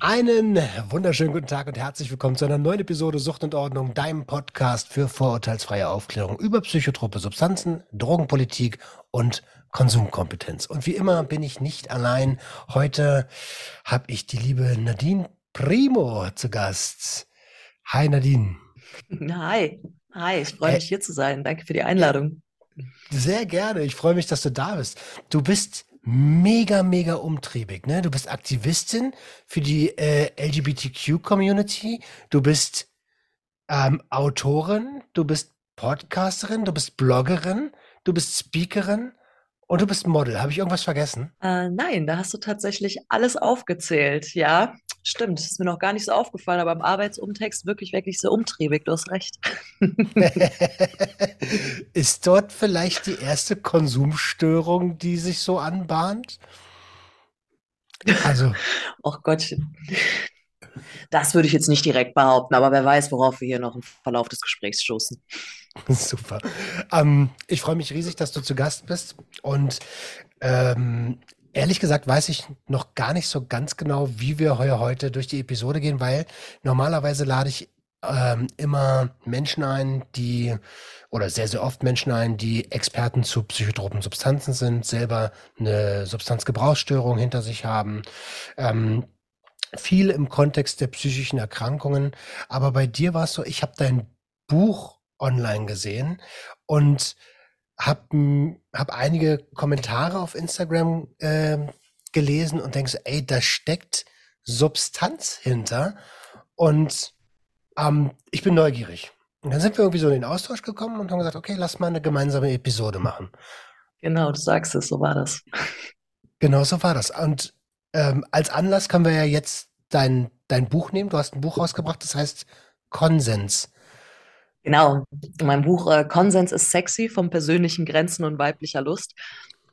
Einen wunderschönen guten Tag und herzlich willkommen zu einer neuen Episode Sucht und Ordnung, deinem Podcast für vorurteilsfreie Aufklärung über psychotrope Substanzen, Drogenpolitik und Konsumkompetenz. Und wie immer bin ich nicht allein. Heute habe ich die liebe Nadine Primo zu Gast. Hi Nadine. Hi, hi, ich freue Äh, mich hier zu sein. Danke für die Einladung. Sehr gerne. Ich freue mich, dass du da bist. Du bist mega, mega umtriebig. Ne? Du bist Aktivistin für die äh, LGBTQ-Community. Du bist ähm, Autorin. Du bist Podcasterin. Du bist Bloggerin. Du bist Speakerin. Und du bist Model. Habe ich irgendwas vergessen? Äh, nein, da hast du tatsächlich alles aufgezählt. Ja, stimmt. Ist mir noch gar nicht so aufgefallen, aber im Arbeitsumtext wirklich, wirklich so umtriebig. Du hast recht. Ist dort vielleicht die erste Konsumstörung, die sich so anbahnt? Also, Och Gottchen. Das würde ich jetzt nicht direkt behaupten, aber wer weiß, worauf wir hier noch im Verlauf des Gesprächs stoßen. Super. Ähm, ich freue mich riesig, dass du zu Gast bist. Und ähm, ehrlich gesagt weiß ich noch gar nicht so ganz genau, wie wir heu- heute durch die Episode gehen, weil normalerweise lade ich ähm, immer Menschen ein, die, oder sehr, sehr oft Menschen ein, die Experten zu psychotropen Substanzen sind, selber eine Substanzgebrauchsstörung hinter sich haben. Ähm, viel im Kontext der psychischen Erkrankungen. Aber bei dir war es so, ich habe dein Buch online gesehen und habe hab einige Kommentare auf Instagram ähm, gelesen und denkst, ey, da steckt Substanz hinter. Und ähm, ich bin neugierig. Und dann sind wir irgendwie so in den Austausch gekommen und haben gesagt, okay, lass mal eine gemeinsame Episode machen. Genau, du sagst es, so war das. Genau so war das. Und ähm, als Anlass können wir ja jetzt dein, dein Buch nehmen. Du hast ein Buch rausgebracht, das heißt Konsens. Genau, mein Buch äh, Konsens ist sexy von persönlichen Grenzen und weiblicher Lust.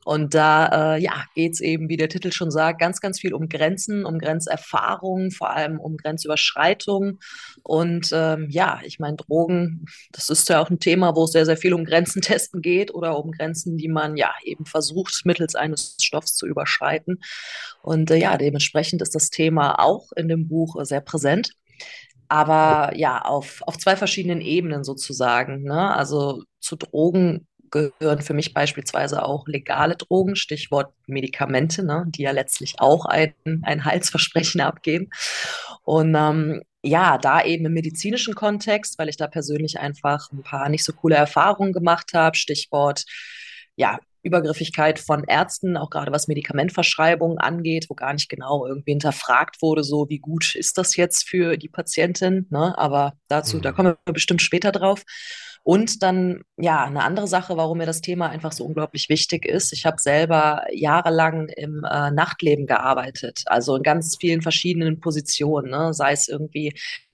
Und da äh, ja, geht es eben, wie der Titel schon sagt, ganz, ganz viel um Grenzen, um Grenzerfahrung, vor allem um Grenzüberschreitung. Und ähm, ja, ich meine, Drogen, das ist ja auch ein Thema, wo es sehr, sehr viel um Grenzen testen geht oder um Grenzen, die man ja eben versucht, mittels eines Stoffs zu überschreiten. Und äh, ja, dementsprechend ist das Thema auch in dem Buch äh, sehr präsent aber ja, auf, auf zwei verschiedenen Ebenen sozusagen. Ne? Also zu Drogen gehören für mich beispielsweise auch legale Drogen, Stichwort Medikamente, ne? die ja letztlich auch ein, ein Heilsversprechen abgeben. Und ähm, ja, da eben im medizinischen Kontext, weil ich da persönlich einfach ein paar nicht so coole Erfahrungen gemacht habe, Stichwort ja, Übergriffigkeit von Ärzten, auch gerade was Medikamentverschreibungen angeht, wo gar nicht genau irgendwie hinterfragt wurde, so wie gut ist das jetzt für die Patientin, ne? Aber dazu, da Mhm. kommen wir bestimmt später drauf. Und dann, ja, eine andere Sache, warum mir das Thema einfach so unglaublich wichtig ist. Ich habe selber jahrelang im äh, Nachtleben gearbeitet, also in ganz vielen verschiedenen Positionen, ne? sei es irgendwie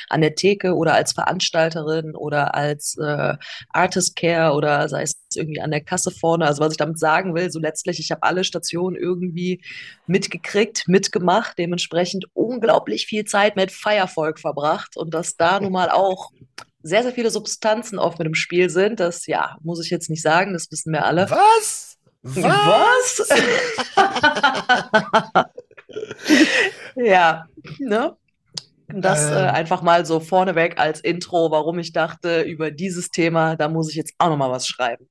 an der Theke oder als Veranstalterin oder als äh, Artist Care oder sei es irgendwie an der Kasse vorne. Also was ich damit sagen will, so letztlich, ich habe alle Stationen irgendwie mitgekriegt, mitgemacht, dementsprechend unglaublich viel Zeit mit Feiervolk verbracht und dass da nun mal auch sehr, sehr viele Substanzen oft mit im Spiel sind. Das, ja, muss ich jetzt nicht sagen, das wissen wir alle. Was? Was? ja, ne? Das äh, Ähm. einfach mal so vorneweg als Intro, warum ich dachte, über dieses Thema, da muss ich jetzt auch noch mal was schreiben.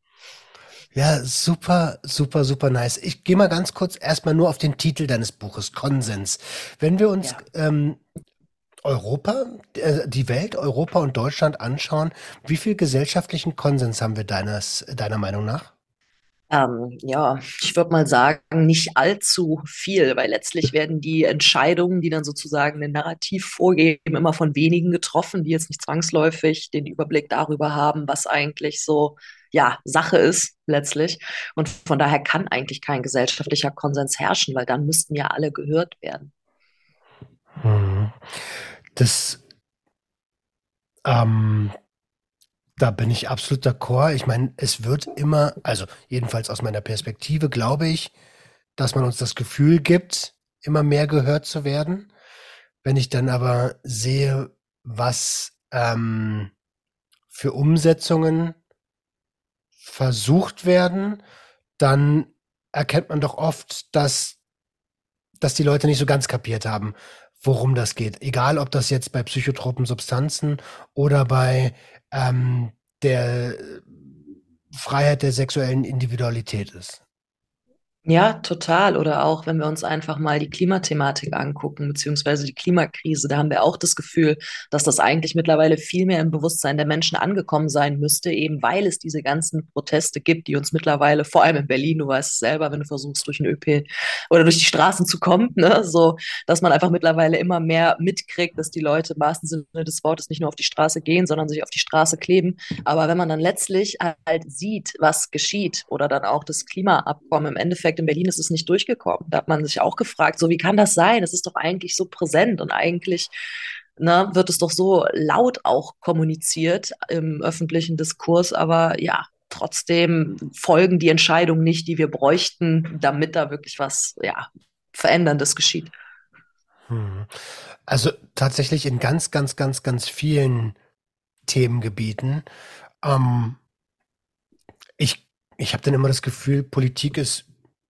Ja, super, super, super nice. Ich gehe mal ganz kurz erstmal nur auf den Titel deines Buches, Konsens. Wenn wir uns ähm, Europa, äh, die Welt, Europa und Deutschland anschauen, wie viel gesellschaftlichen Konsens haben wir deines, deiner Meinung nach? Ähm, ja, ich würde mal sagen, nicht allzu viel, weil letztlich werden die Entscheidungen, die dann sozusagen ein Narrativ vorgeben, immer von wenigen getroffen, die jetzt nicht zwangsläufig den Überblick darüber haben, was eigentlich so ja, Sache ist letztlich. Und von daher kann eigentlich kein gesellschaftlicher Konsens herrschen, weil dann müssten ja alle gehört werden. Hm. Das ähm, da bin ich absolut d'accord. Ich meine, es wird immer, also jedenfalls aus meiner Perspektive, glaube ich, dass man uns das Gefühl gibt, immer mehr gehört zu werden. Wenn ich dann aber sehe, was ähm, für Umsetzungen versucht werden, dann erkennt man doch oft, dass, dass die Leute nicht so ganz kapiert haben, worum das geht. Egal, ob das jetzt bei psychotropen Substanzen oder bei ähm, der Freiheit der sexuellen Individualität ist. Ja, total. Oder auch, wenn wir uns einfach mal die Klimathematik angucken, beziehungsweise die Klimakrise, da haben wir auch das Gefühl, dass das eigentlich mittlerweile viel mehr im Bewusstsein der Menschen angekommen sein müsste, eben weil es diese ganzen Proteste gibt, die uns mittlerweile, vor allem in Berlin, du weißt es selber, wenn du versuchst, durch den ÖP oder durch die Straßen zu kommen, ne, so, dass man einfach mittlerweile immer mehr mitkriegt, dass die Leute im wahrsten Sinne des Wortes nicht nur auf die Straße gehen, sondern sich auf die Straße kleben. Aber wenn man dann letztlich halt sieht, was geschieht oder dann auch das Klimaabkommen im Endeffekt in Berlin ist es nicht durchgekommen. Da hat man sich auch gefragt, so wie kann das sein? Es ist doch eigentlich so präsent und eigentlich ne, wird es doch so laut auch kommuniziert im öffentlichen Diskurs, aber ja, trotzdem folgen die Entscheidungen nicht, die wir bräuchten, damit da wirklich was ja, Veränderndes geschieht. Hm. Also tatsächlich in ganz, ganz, ganz, ganz vielen Themengebieten. Ähm, ich ich habe dann immer das Gefühl, Politik ist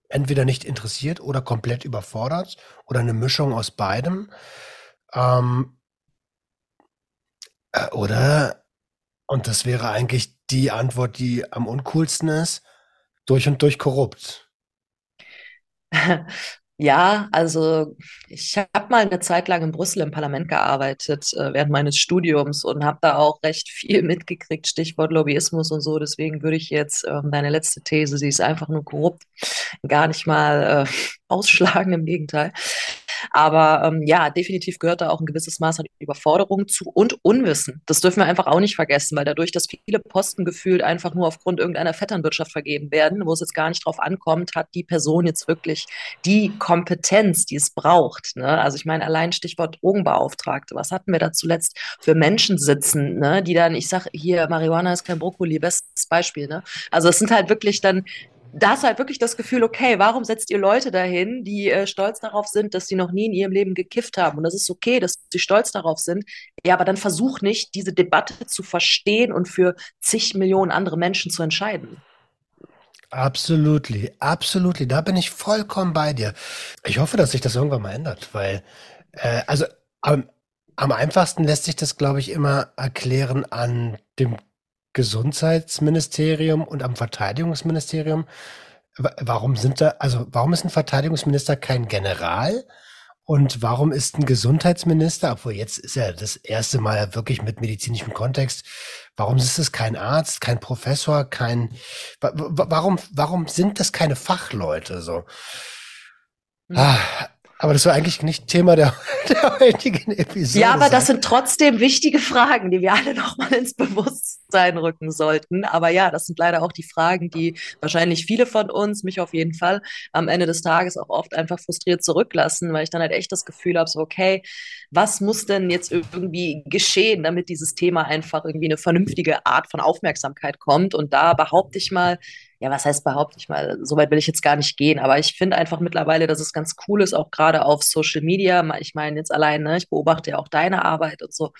entweder nicht interessiert oder komplett überfordert oder eine Mischung aus beidem. Ähm, äh, oder, und das wäre eigentlich die Antwort, die am uncoolsten ist, durch und durch korrupt. Ja, also ich habe mal eine Zeit lang in Brüssel im Parlament gearbeitet äh, während meines Studiums und habe da auch recht viel mitgekriegt, Stichwort Lobbyismus und so. Deswegen würde ich jetzt ähm, deine letzte These, sie ist einfach nur korrupt, gar nicht mal äh, ausschlagen, im Gegenteil. Aber ähm, ja, definitiv gehört da auch ein gewisses Maß an Überforderung zu und Unwissen. Das dürfen wir einfach auch nicht vergessen, weil dadurch, dass viele Posten gefühlt einfach nur aufgrund irgendeiner Vetternwirtschaft vergeben werden, wo es jetzt gar nicht drauf ankommt, hat die Person jetzt wirklich die Kompetenz, die es braucht. Ne? Also ich meine, allein Stichwort Drogenbeauftragte. Was hatten wir da zuletzt für Menschen sitzen, ne? die dann, ich sage hier, Marihuana ist kein Brokkoli, bestes Beispiel. Ne? Also es sind halt wirklich dann da du halt wirklich das Gefühl, okay, warum setzt ihr Leute dahin, die äh, stolz darauf sind, dass sie noch nie in ihrem Leben gekifft haben? Und das ist okay, dass sie stolz darauf sind. Ja, aber dann versuch nicht, diese Debatte zu verstehen und für zig Millionen andere Menschen zu entscheiden. Absolutely, absolutely. Da bin ich vollkommen bei dir. Ich hoffe, dass sich das irgendwann mal ändert, weil, äh, also am, am einfachsten lässt sich das, glaube ich, immer erklären an dem Gesundheitsministerium und am Verteidigungsministerium. Warum sind da, also warum ist ein Verteidigungsminister kein General? Und warum ist ein Gesundheitsminister, obwohl jetzt ist er das erste Mal wirklich mit medizinischem Kontext, warum ist es kein Arzt, kein Professor, kein, warum, warum sind das keine Fachleute so? Hm. Ah, aber das war eigentlich nicht Thema der, der heutigen Episode. Ja, aber das sind trotzdem wichtige Fragen, die wir alle nochmal ins Bewusstsein rücken sollten. Aber ja, das sind leider auch die Fragen, die wahrscheinlich viele von uns, mich auf jeden Fall, am Ende des Tages auch oft einfach frustriert zurücklassen, weil ich dann halt echt das Gefühl habe, so, okay, was muss denn jetzt irgendwie geschehen, damit dieses Thema einfach irgendwie eine vernünftige Art von Aufmerksamkeit kommt? Und da behaupte ich mal, ja, was heißt behaupte ich mal, so weit will ich jetzt gar nicht gehen, aber ich finde einfach mittlerweile, dass es ganz cool ist, auch gerade auf Social Media. Ich meine jetzt allein, ne, ich beobachte ja auch deine Arbeit und so,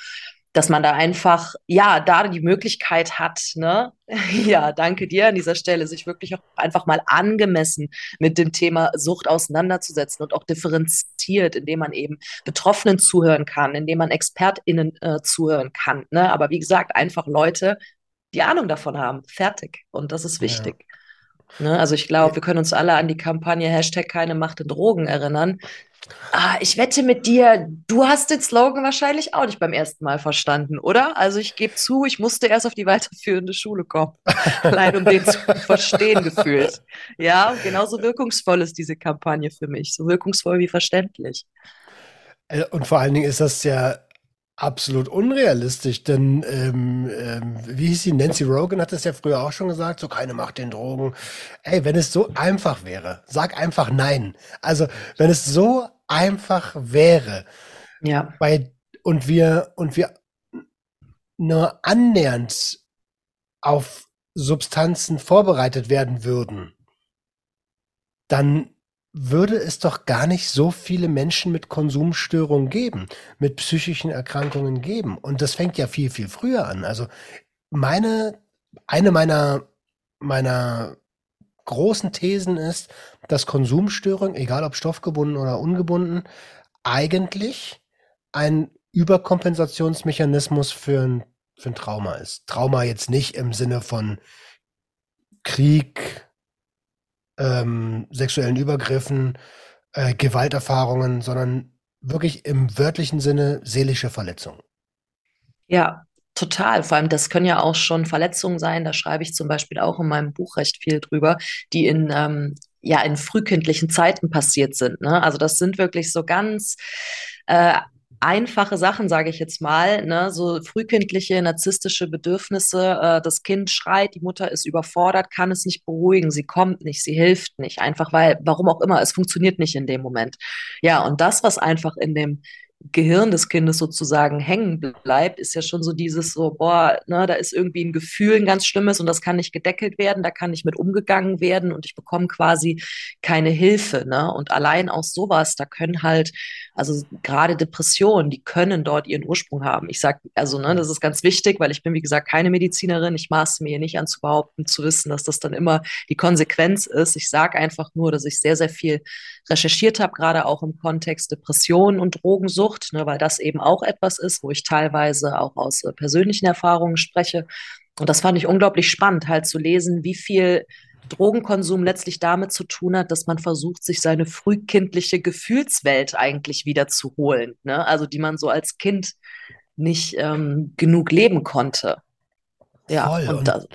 dass man da einfach, ja, da die Möglichkeit hat, ne, ja, danke dir an dieser Stelle, sich wirklich auch einfach mal angemessen mit dem Thema Sucht auseinanderzusetzen und auch differenziert, indem man eben Betroffenen zuhören kann, indem man ExpertInnen äh, zuhören kann, ne, aber wie gesagt, einfach Leute, die Ahnung davon haben. Fertig. Und das ist wichtig. Ja. Ne? Also ich glaube, wir können uns alle an die Kampagne Hashtag keine Macht in Drogen erinnern. Ah, ich wette mit dir, du hast den Slogan wahrscheinlich auch nicht beim ersten Mal verstanden, oder? Also ich gebe zu, ich musste erst auf die weiterführende Schule kommen, allein um den zu verstehen gefühlt. Ja, genauso wirkungsvoll ist diese Kampagne für mich, so wirkungsvoll wie verständlich. Äh, und vor allen Dingen ist das ja absolut unrealistisch, denn ähm, ähm, wie hieß sie? Nancy Rogan hat das ja früher auch schon gesagt, so keine Macht den Drogen. Ey, wenn es so einfach wäre, sag einfach nein. Also wenn es so einfach wäre, Ja, bei und wir und wir nur annähernd auf Substanzen vorbereitet werden würden, dann würde es doch gar nicht so viele Menschen mit Konsumstörungen geben, mit psychischen Erkrankungen geben. Und das fängt ja viel, viel früher an. Also meine, eine meiner, meiner großen Thesen ist, dass Konsumstörungen, egal ob stoffgebunden oder ungebunden, eigentlich ein Überkompensationsmechanismus für ein, für ein Trauma ist. Trauma jetzt nicht im Sinne von Krieg, ähm, sexuellen Übergriffen, äh, Gewalterfahrungen, sondern wirklich im wörtlichen Sinne seelische Verletzungen. ja, total. Vor allem, das können ja auch schon Verletzungen sein. Da schreibe ich zum Beispiel auch in meinem Buch recht viel drüber, die in ähm, ja in frühkindlichen Zeiten passiert sind. Ne? Also das sind wirklich so ganz äh, einfache Sachen, sage ich jetzt mal, ne? so frühkindliche narzisstische Bedürfnisse. Äh, das Kind schreit, die Mutter ist überfordert, kann es nicht beruhigen, sie kommt nicht, sie hilft nicht, einfach weil, warum auch immer, es funktioniert nicht in dem Moment. Ja, und das, was einfach in dem Gehirn des Kindes sozusagen hängen bleibt, ist ja schon so dieses so, boah, ne, da ist irgendwie ein Gefühl, ein ganz schlimmes und das kann nicht gedeckelt werden, da kann nicht mit umgegangen werden und ich bekomme quasi keine Hilfe, ne? Und allein aus sowas, da können halt, also gerade Depressionen, die können dort ihren Ursprung haben. Ich sag, also, ne, das ist ganz wichtig, weil ich bin, wie gesagt, keine Medizinerin. Ich maße mir hier nicht an zu behaupten, zu wissen, dass das dann immer die Konsequenz ist. Ich sage einfach nur, dass ich sehr, sehr viel recherchiert habe, gerade auch im Kontext Depression und Drogensucht, ne, weil das eben auch etwas ist, wo ich teilweise auch aus äh, persönlichen Erfahrungen spreche. Und das fand ich unglaublich spannend, halt zu lesen, wie viel Drogenkonsum letztlich damit zu tun hat, dass man versucht, sich seine frühkindliche Gefühlswelt eigentlich wieder zu holen, ne? Also die man so als Kind nicht ähm, genug leben konnte. Ja, Voll. und Und,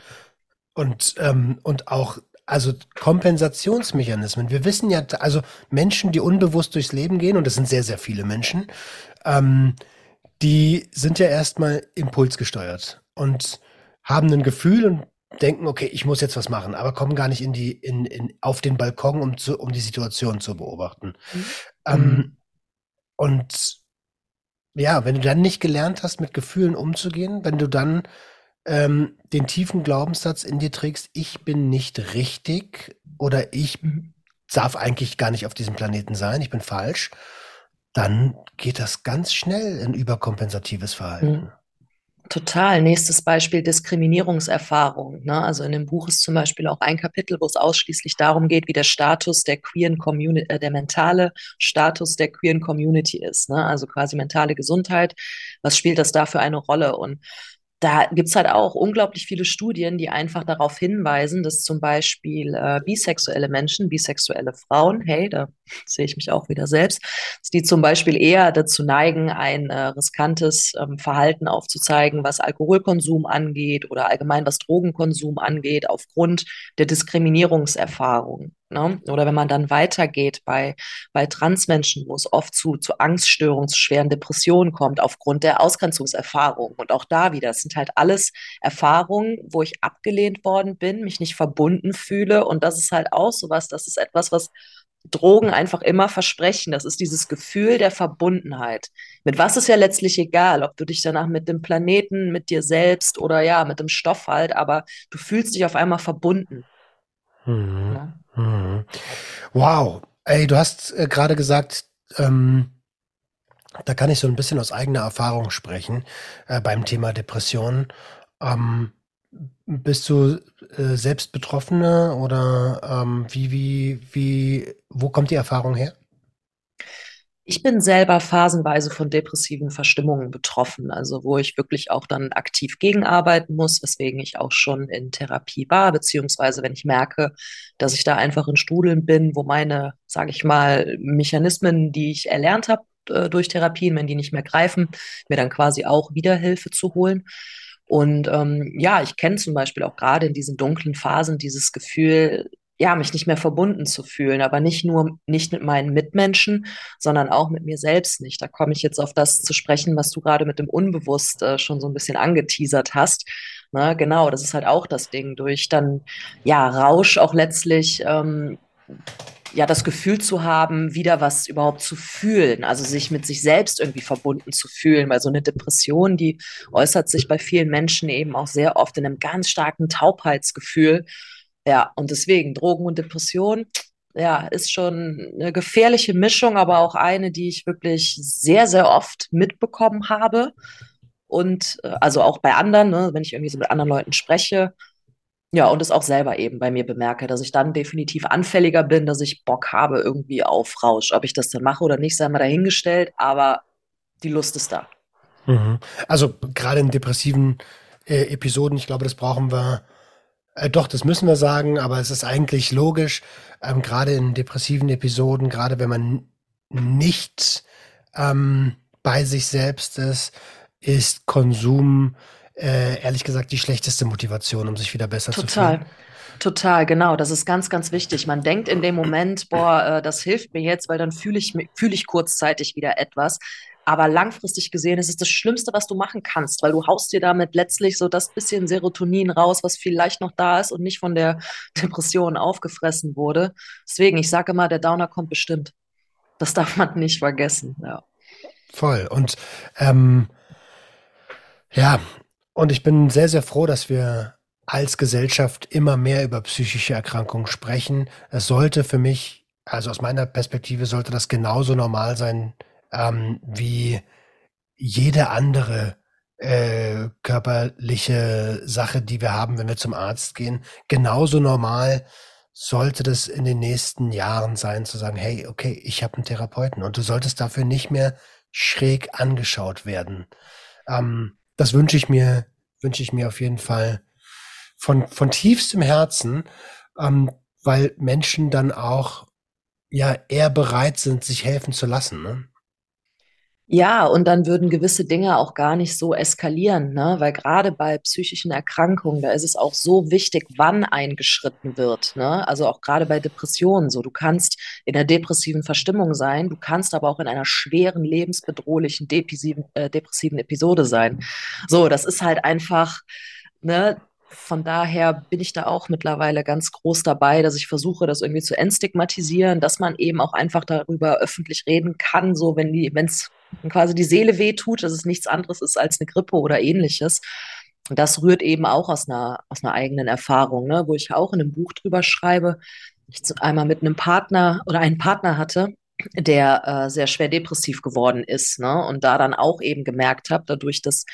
und, ähm, und auch, also Kompensationsmechanismen. Wir wissen ja, also Menschen, die unbewusst durchs Leben gehen, und das sind sehr, sehr viele Menschen, ähm, die sind ja erstmal impulsgesteuert und haben ein Gefühl und denken, okay, ich muss jetzt was machen, aber kommen gar nicht in die, in, in, auf den Balkon, um zu, um die Situation zu beobachten. Mhm. Ähm, und ja, wenn du dann nicht gelernt hast, mit Gefühlen umzugehen, wenn du dann ähm, den tiefen Glaubenssatz in dir trägst, ich bin nicht richtig oder ich darf eigentlich gar nicht auf diesem Planeten sein, ich bin falsch, dann geht das ganz schnell in überkompensatives Verhalten. Mhm. Total. Nächstes Beispiel Diskriminierungserfahrung. Ne? Also in dem Buch ist zum Beispiel auch ein Kapitel, wo es ausschließlich darum geht, wie der Status der queeren Community, äh, der mentale Status der queeren Community ist. Ne? Also quasi mentale Gesundheit. Was spielt das da für eine Rolle? Und da gibt's halt auch unglaublich viele Studien, die einfach darauf hinweisen, dass zum Beispiel äh, bisexuelle Menschen, bisexuelle Frauen, hey, da sehe ich mich auch wieder selbst, dass die zum Beispiel eher dazu neigen, ein äh, riskantes ähm, Verhalten aufzuzeigen, was Alkoholkonsum angeht oder allgemein was Drogenkonsum angeht, aufgrund der Diskriminierungserfahrung. Ne? Oder wenn man dann weitergeht bei, bei Transmenschen, wo es oft zu, zu Angststörungen, zu schweren Depressionen kommt, aufgrund der Ausgrenzungserfahrung. Und auch da wieder, es sind halt alles Erfahrungen, wo ich abgelehnt worden bin, mich nicht verbunden fühle. Und das ist halt auch sowas, das ist etwas, was Drogen einfach immer versprechen. Das ist dieses Gefühl der Verbundenheit. Mit was ist ja letztlich egal, ob du dich danach mit dem Planeten, mit dir selbst oder ja, mit dem Stoff halt, aber du fühlst dich auf einmal verbunden. Mhm. Ne? Mhm. Wow. Ey, du hast äh, gerade gesagt, ähm, da kann ich so ein bisschen aus eigener Erfahrung sprechen äh, beim Thema Depressionen. Ähm, bist du äh, selbst Betroffene oder ähm, wie, wie, wie, wo kommt die Erfahrung her? Ich bin selber phasenweise von depressiven Verstimmungen betroffen, also wo ich wirklich auch dann aktiv gegenarbeiten muss, weswegen ich auch schon in Therapie war, beziehungsweise wenn ich merke, dass ich da einfach in Strudeln bin, wo meine, sage ich mal, Mechanismen, die ich erlernt habe äh, durch Therapien, wenn die nicht mehr greifen, mir dann quasi auch wieder Hilfe zu holen. Und ähm, ja, ich kenne zum Beispiel auch gerade in diesen dunklen Phasen dieses Gefühl, ja, mich nicht mehr verbunden zu fühlen, aber nicht nur nicht mit meinen Mitmenschen, sondern auch mit mir selbst nicht. Da komme ich jetzt auf das zu sprechen, was du gerade mit dem Unbewusst äh, schon so ein bisschen angeteasert hast. Na, genau, das ist halt auch das Ding, durch dann ja Rausch auch letztlich ähm, ja das Gefühl zu haben, wieder was überhaupt zu fühlen, also sich mit sich selbst irgendwie verbunden zu fühlen, weil so eine Depression, die äußert sich bei vielen Menschen eben auch sehr oft in einem ganz starken Taubheitsgefühl ja, und deswegen Drogen und Depression, ja, ist schon eine gefährliche Mischung, aber auch eine, die ich wirklich sehr, sehr oft mitbekommen habe. Und äh, also auch bei anderen, ne, wenn ich irgendwie so mit anderen Leuten spreche. Ja, und es auch selber eben bei mir bemerke, dass ich dann definitiv anfälliger bin, dass ich Bock habe irgendwie auf Rausch. Ob ich das dann mache oder nicht, sei mal dahingestellt, aber die Lust ist da. Mhm. Also gerade in depressiven äh, Episoden, ich glaube, das brauchen wir äh, doch, das müssen wir sagen, aber es ist eigentlich logisch, ähm, gerade in depressiven Episoden, gerade wenn man nicht ähm, bei sich selbst ist, ist Konsum äh, ehrlich gesagt die schlechteste Motivation, um sich wieder besser Total. zu fühlen. Total, genau. Das ist ganz, ganz wichtig. Man denkt in dem Moment, boah, äh, das hilft mir jetzt, weil dann fühle ich, fühle ich kurzzeitig wieder etwas. Aber langfristig gesehen ist es das Schlimmste, was du machen kannst, weil du haust dir damit letztlich so das bisschen Serotonin raus, was vielleicht noch da ist und nicht von der Depression aufgefressen wurde. Deswegen, ich sage immer, der Downer kommt bestimmt. Das darf man nicht vergessen, ja. Voll. Und ähm, ja, und ich bin sehr, sehr froh, dass wir als Gesellschaft immer mehr über psychische Erkrankungen sprechen. Es sollte für mich, also aus meiner Perspektive, sollte das genauso normal sein ähm, wie jede andere äh, körperliche Sache, die wir haben, wenn wir zum Arzt gehen. Genauso normal sollte das in den nächsten Jahren sein, zu sagen, hey, okay, ich habe einen Therapeuten und du solltest dafür nicht mehr schräg angeschaut werden. Ähm, das wünsche ich mir, wünsche ich mir auf jeden Fall von, von tiefstem Herzen, ähm, weil Menschen dann auch ja eher bereit sind, sich helfen zu lassen. Ne? Ja, und dann würden gewisse Dinge auch gar nicht so eskalieren, ne? Weil gerade bei psychischen Erkrankungen, da ist es auch so wichtig, wann eingeschritten wird, ne? Also auch gerade bei Depressionen so. Du kannst in einer depressiven Verstimmung sein, du kannst aber auch in einer schweren, lebensbedrohlichen, depressiven, äh, depressiven Episode sein. So, das ist halt einfach, ne? von daher bin ich da auch mittlerweile ganz groß dabei, dass ich versuche, das irgendwie zu entstigmatisieren, dass man eben auch einfach darüber öffentlich reden kann, so wenn die, wenn es quasi die Seele wehtut, dass es nichts anderes ist als eine Grippe oder ähnliches. Und das rührt eben auch aus einer, aus einer eigenen Erfahrung, ne, wo ich auch in einem Buch drüber schreibe. Ich einmal mit einem Partner oder einen Partner hatte, der äh, sehr schwer depressiv geworden ist ne? und da dann auch eben gemerkt habe, dadurch, dass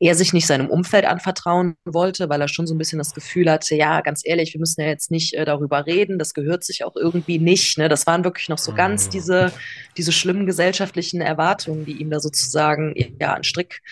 er sich nicht seinem Umfeld anvertrauen wollte, weil er schon so ein bisschen das Gefühl hatte, ja, ganz ehrlich, wir müssen ja jetzt nicht äh, darüber reden, das gehört sich auch irgendwie nicht. Ne? Das waren wirklich noch so ganz mhm. diese, diese schlimmen gesellschaftlichen Erwartungen, die ihm da sozusagen ja einen Strick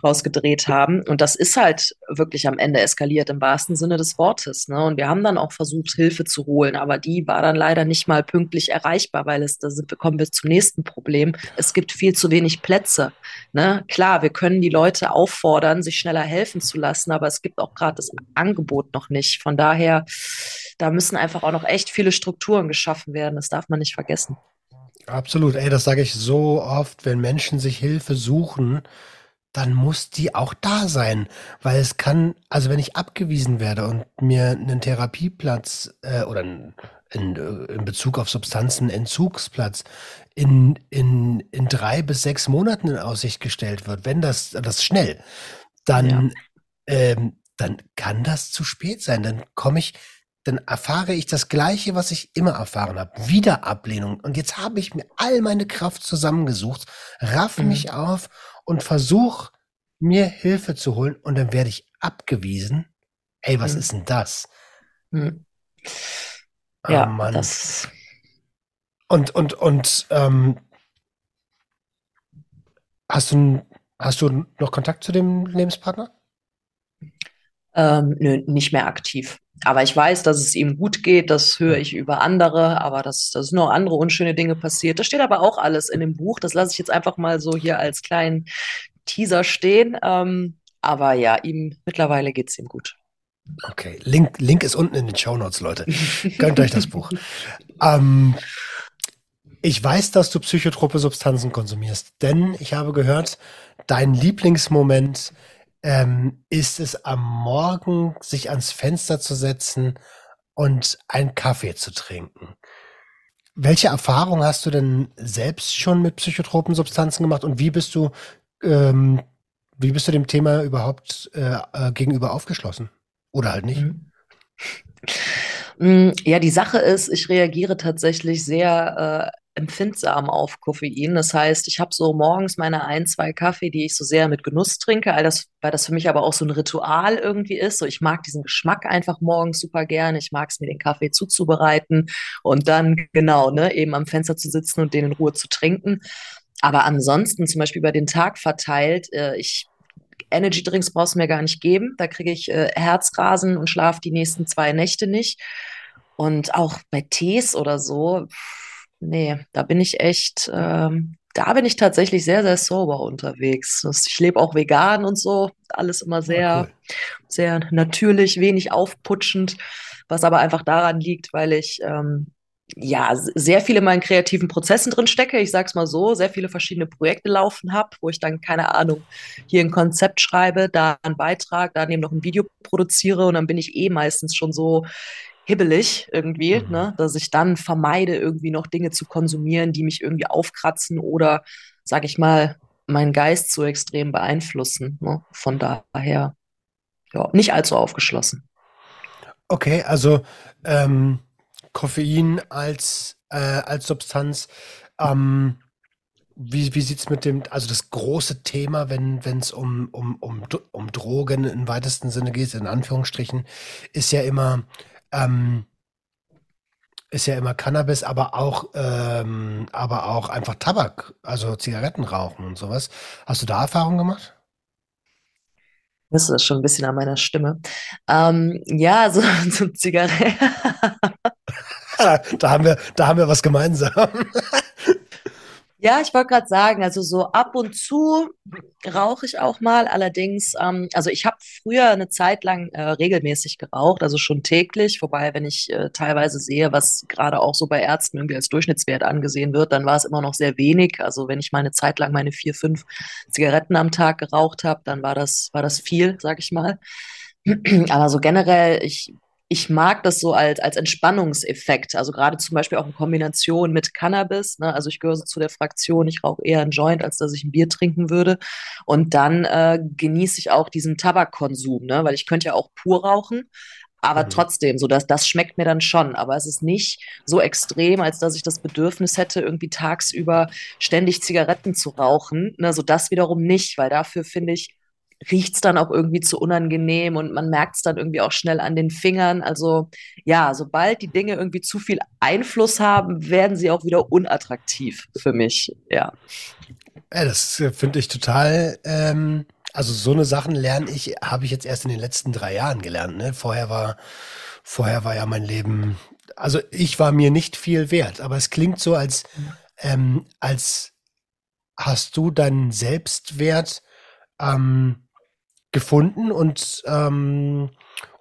draus gedreht haben. Und das ist halt wirklich am Ende eskaliert im wahrsten Sinne des Wortes. Ne? Und wir haben dann auch versucht, Hilfe zu holen, aber die war dann leider nicht mal pünktlich erreichbar, weil es da sind kommen wir zum nächsten Problem. Es gibt viel zu wenig Plätze. Ne? Klar, wir können die Leute auffordern, sich schneller helfen zu lassen, aber es gibt auch gerade das Angebot noch nicht. Von daher, da müssen einfach auch noch echt viele Strukturen geschaffen werden. Das darf man nicht vergessen. Absolut. Ey, das sage ich so oft, wenn Menschen sich Hilfe suchen, dann muss die auch da sein. Weil es kann, also wenn ich abgewiesen werde und mir einen Therapieplatz äh, oder ein in, äh, in Bezug auf Substanzen Entzugsplatz in, in, in drei bis sechs Monaten in Aussicht gestellt wird, wenn das, das schnell, dann, ja. ähm, dann kann das zu spät sein. Dann komme ich, dann erfahre ich das Gleiche, was ich immer erfahren habe. Wieder Ablehnung. Und jetzt habe ich mir all meine Kraft zusammengesucht, raff mhm. mich auf und versuche, mir Hilfe zu holen. Und dann werde ich abgewiesen. Ey, was mhm. ist denn das? Mhm. Oh, ja, Mann. das. Und, und, und, ähm, Hast du, hast du noch Kontakt zu dem Lebenspartner? Ähm, nö, nicht mehr aktiv. Aber ich weiß, dass es ihm gut geht, das höre ich über andere, aber dass, dass noch andere unschöne Dinge passiert. Das steht aber auch alles in dem Buch. Das lasse ich jetzt einfach mal so hier als kleinen Teaser stehen. Ähm, aber ja, ihm mittlerweile geht es ihm gut. Okay, Link, Link ist unten in den Show Notes, Leute. Gönnt euch das Buch. Ähm, ich weiß, dass du psychotrope Substanzen konsumierst, denn ich habe gehört, dein Lieblingsmoment ähm, ist es am Morgen, sich ans Fenster zu setzen und einen Kaffee zu trinken. Welche Erfahrung hast du denn selbst schon mit psychotropen Substanzen gemacht und wie bist du, ähm, wie bist du dem Thema überhaupt äh, äh, gegenüber aufgeschlossen? Oder halt nicht? Mhm. Mm, ja, die Sache ist, ich reagiere tatsächlich sehr äh, empfindsam auf Koffein. Das heißt, ich habe so morgens meine ein, zwei Kaffee, die ich so sehr mit Genuss trinke, all das, weil das für mich aber auch so ein Ritual irgendwie ist. So, ich mag diesen Geschmack einfach morgens super gerne. Ich mag es mir den Kaffee zuzubereiten und dann genau, ne, eben am Fenster zu sitzen und den in Ruhe zu trinken. Aber ansonsten, zum Beispiel über den Tag verteilt, äh, ich Energy Drinks brauchst du mir gar nicht geben. Da kriege ich äh, Herzrasen und schlafe die nächsten zwei Nächte nicht. Und auch bei Tees oder so, nee, da bin ich echt, ähm, da bin ich tatsächlich sehr, sehr sober unterwegs. Ich lebe auch vegan und so, alles immer sehr, oh, cool. sehr natürlich, wenig aufputschend, was aber einfach daran liegt, weil ich ähm, ja sehr viel in meinen kreativen Prozessen drin stecke. Ich sag's mal so, sehr viele verschiedene Projekte laufen habe, wo ich dann keine Ahnung hier ein Konzept schreibe, da einen Beitrag, da eben noch ein Video produziere und dann bin ich eh meistens schon so hibbelig irgendwie, mhm. ne, dass ich dann vermeide, irgendwie noch Dinge zu konsumieren, die mich irgendwie aufkratzen oder, sag ich mal, meinen Geist zu extrem beeinflussen. Ne? Von daher, ja, nicht allzu aufgeschlossen. Okay, also ähm, Koffein als, äh, als Substanz. Ähm, wie, wie sieht es mit dem, also das große Thema, wenn es um, um, um, um Drogen im weitesten Sinne geht, in Anführungsstrichen, ist ja immer, ähm, ist ja immer Cannabis, aber auch, ähm, aber auch einfach Tabak, also Zigaretten rauchen und sowas. Hast du da Erfahrungen gemacht? Das ist schon ein bisschen an meiner Stimme. Ähm, ja, so, so Zigaretten. da haben wir, da haben wir was gemeinsam. Ja, ich wollte gerade sagen, also so ab und zu rauche ich auch mal. Allerdings, ähm, also ich habe früher eine Zeit lang äh, regelmäßig geraucht, also schon täglich. Wobei, wenn ich äh, teilweise sehe, was gerade auch so bei Ärzten irgendwie als Durchschnittswert angesehen wird, dann war es immer noch sehr wenig. Also wenn ich mal eine Zeit lang meine vier, fünf Zigaretten am Tag geraucht habe, dann war das, war das viel, sag ich mal. Aber so generell, ich ich mag das so als, als Entspannungseffekt. Also gerade zum Beispiel auch in Kombination mit Cannabis. Ne? Also ich gehöre so zu der Fraktion, ich rauche eher ein Joint, als dass ich ein Bier trinken würde. Und dann äh, genieße ich auch diesen Tabakkonsum, ne? weil ich könnte ja auch pur rauchen. Aber mhm. trotzdem, so dass das schmeckt mir dann schon. Aber es ist nicht so extrem, als dass ich das Bedürfnis hätte, irgendwie tagsüber ständig Zigaretten zu rauchen. Ne? So das wiederum nicht, weil dafür finde ich, riecht es dann auch irgendwie zu unangenehm und man merkt es dann irgendwie auch schnell an den Fingern. Also ja, sobald die Dinge irgendwie zu viel Einfluss haben, werden sie auch wieder unattraktiv für mich. Ja. Ja, das äh, finde ich total. Ähm, also so eine Sachen lerne ich, habe ich jetzt erst in den letzten drei Jahren gelernt. Ne? Vorher war, vorher war ja mein Leben. Also ich war mir nicht viel wert, aber es klingt so, als ähm, als hast du deinen Selbstwert ähm, gefunden und, ähm,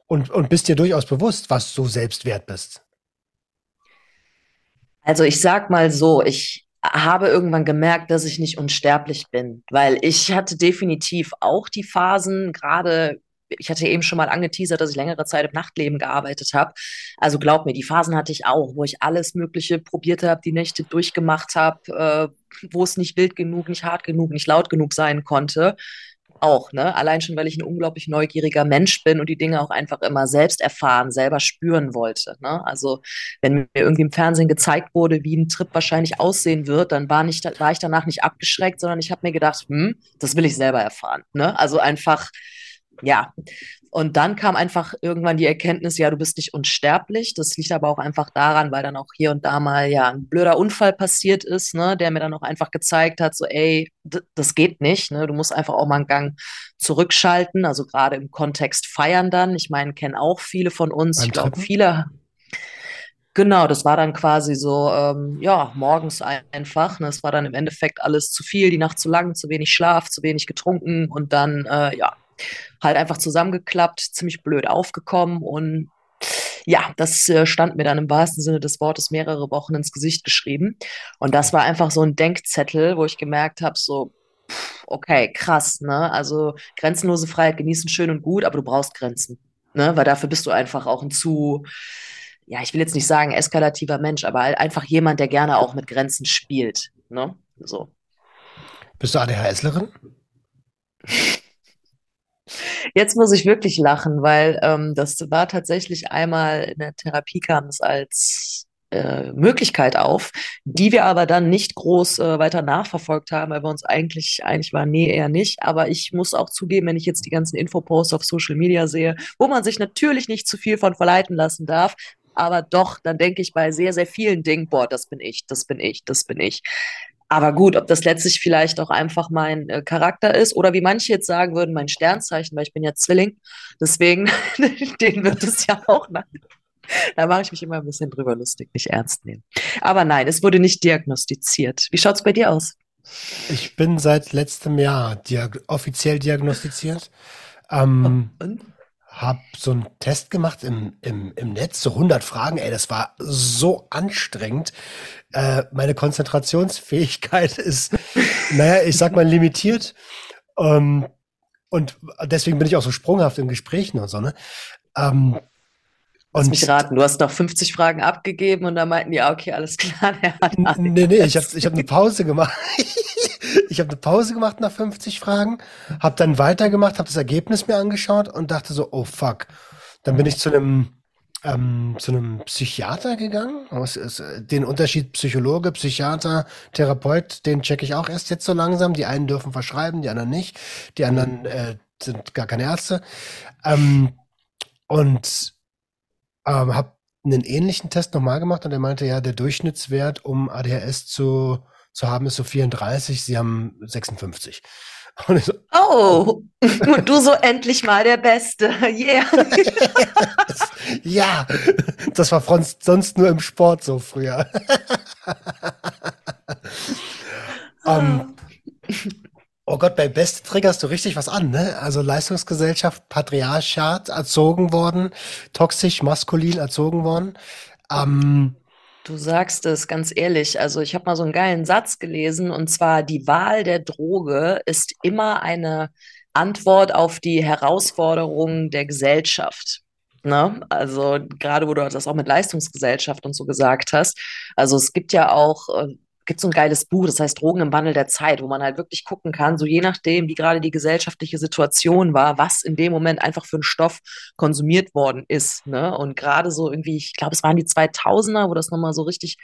und, und bist dir durchaus bewusst, was du selbst wert bist. Also ich sag mal so, ich habe irgendwann gemerkt, dass ich nicht unsterblich bin, weil ich hatte definitiv auch die Phasen, gerade ich hatte eben schon mal angeteasert, dass ich längere Zeit im Nachtleben gearbeitet habe. Also glaub mir, die Phasen hatte ich auch, wo ich alles Mögliche probiert habe, die Nächte durchgemacht habe, äh, wo es nicht wild genug, nicht hart genug, nicht laut genug sein konnte auch, ne? Allein schon, weil ich ein unglaublich neugieriger Mensch bin und die Dinge auch einfach immer selbst erfahren, selber spüren wollte. Ne? Also wenn mir irgendwie im Fernsehen gezeigt wurde, wie ein Trip wahrscheinlich aussehen wird, dann war, nicht, war ich danach nicht abgeschreckt, sondern ich habe mir gedacht, hm, das will ich selber erfahren. Ne? Also einfach, ja, Und dann kam einfach irgendwann die Erkenntnis, ja, du bist nicht unsterblich. Das liegt aber auch einfach daran, weil dann auch hier und da mal ja ein blöder Unfall passiert ist, ne, der mir dann auch einfach gezeigt hat, so, ey, das geht nicht, ne? Du musst einfach auch mal einen Gang zurückschalten. Also gerade im Kontext feiern dann. Ich meine, kennen auch viele von uns. Beim ich glaube, viele Genau, das war dann quasi so, ähm, ja, morgens einfach. Ne? Es war dann im Endeffekt alles zu viel, die Nacht zu lang, zu wenig Schlaf, zu wenig getrunken und dann, äh, ja, halt einfach zusammengeklappt, ziemlich blöd aufgekommen und ja, das äh, stand mir dann im wahrsten Sinne des Wortes mehrere Wochen ins Gesicht geschrieben. Und das war einfach so ein Denkzettel, wo ich gemerkt habe, so, pff, okay, krass, ne? Also grenzenlose Freiheit genießen schön und gut, aber du brauchst Grenzen, ne? Weil dafür bist du einfach auch ein zu ja, ich will jetzt nicht sagen eskalativer Mensch, aber halt einfach jemand, der gerne auch mit Grenzen spielt. Ne? So. Bist du ADHSlerin? Jetzt muss ich wirklich lachen, weil ähm, das war tatsächlich einmal in der Therapie kam es als äh, Möglichkeit auf, die wir aber dann nicht groß äh, weiter nachverfolgt haben, weil wir uns eigentlich eigentlich waren, nee, eher nicht. Aber ich muss auch zugeben, wenn ich jetzt die ganzen Infoposts auf Social Media sehe, wo man sich natürlich nicht zu viel von verleiten lassen darf, aber doch, dann denke ich bei sehr, sehr vielen Dingen, boah, das bin ich, das bin ich, das bin ich. Aber gut, ob das letztlich vielleicht auch einfach mein äh, Charakter ist oder wie manche jetzt sagen würden, mein Sternzeichen, weil ich bin ja Zwilling. Deswegen, den wird es ja auch nach. Da mache ich mich immer ein bisschen drüber lustig, nicht ernst nehmen. Aber nein, es wurde nicht diagnostiziert. Wie schaut es bei dir aus? Ich bin seit letztem Jahr diag offiziell diagnostiziert. Ähm, Und? Hab so einen Test gemacht im, im, im Netz, so 100 Fragen. Ey, das war so anstrengend. Äh, meine Konzentrationsfähigkeit ist, naja, ich sag mal limitiert. Ähm, und deswegen bin ich auch so sprunghaft in Gesprächen und so, ne? Ähm, Lass und mich raten, du hast noch 50 Fragen abgegeben und dann meinten die, ja, okay, alles klar, der hat N- Nee, nee, ich habe ich hab eine Pause gemacht. Ich habe eine Pause gemacht nach 50 Fragen, habe dann weitergemacht, habe das Ergebnis mir angeschaut und dachte so, oh fuck. Dann bin ich zu einem ähm, zu einem Psychiater gegangen. Den Unterschied Psychologe, Psychiater, Therapeut, den checke ich auch erst jetzt so langsam. Die einen dürfen verschreiben, die anderen nicht. Die anderen äh, sind gar keine Ärzte. Ähm, und ähm, habe einen ähnlichen Test nochmal gemacht und er meinte, ja, der Durchschnittswert, um ADHS zu, zu haben, ist so 34, sie haben 56. Und so, Oh, und du so endlich mal der Beste. Yeah. ja, das war sonst nur im Sport so früher. Ähm, oh Gott, bei Beste triggerst du richtig was an, ne? Also Leistungsgesellschaft, Patriarchat erzogen worden, toxisch, maskulin erzogen worden. Ähm, Du sagst es ganz ehrlich. Also ich habe mal so einen geilen Satz gelesen und zwar, die Wahl der Droge ist immer eine Antwort auf die Herausforderungen der Gesellschaft. Ne? Also gerade wo du das auch mit Leistungsgesellschaft und so gesagt hast. Also es gibt ja auch, gibt so ein geiles Buch, das heißt Drogen im Wandel der Zeit, wo man halt wirklich gucken kann, so je nachdem, wie gerade die gesellschaftliche Situation war, was in dem Moment einfach für ein Stoff konsumiert worden ist. Ne? Und gerade so irgendwie, ich glaube, es waren die 2000er, wo das nochmal so richtig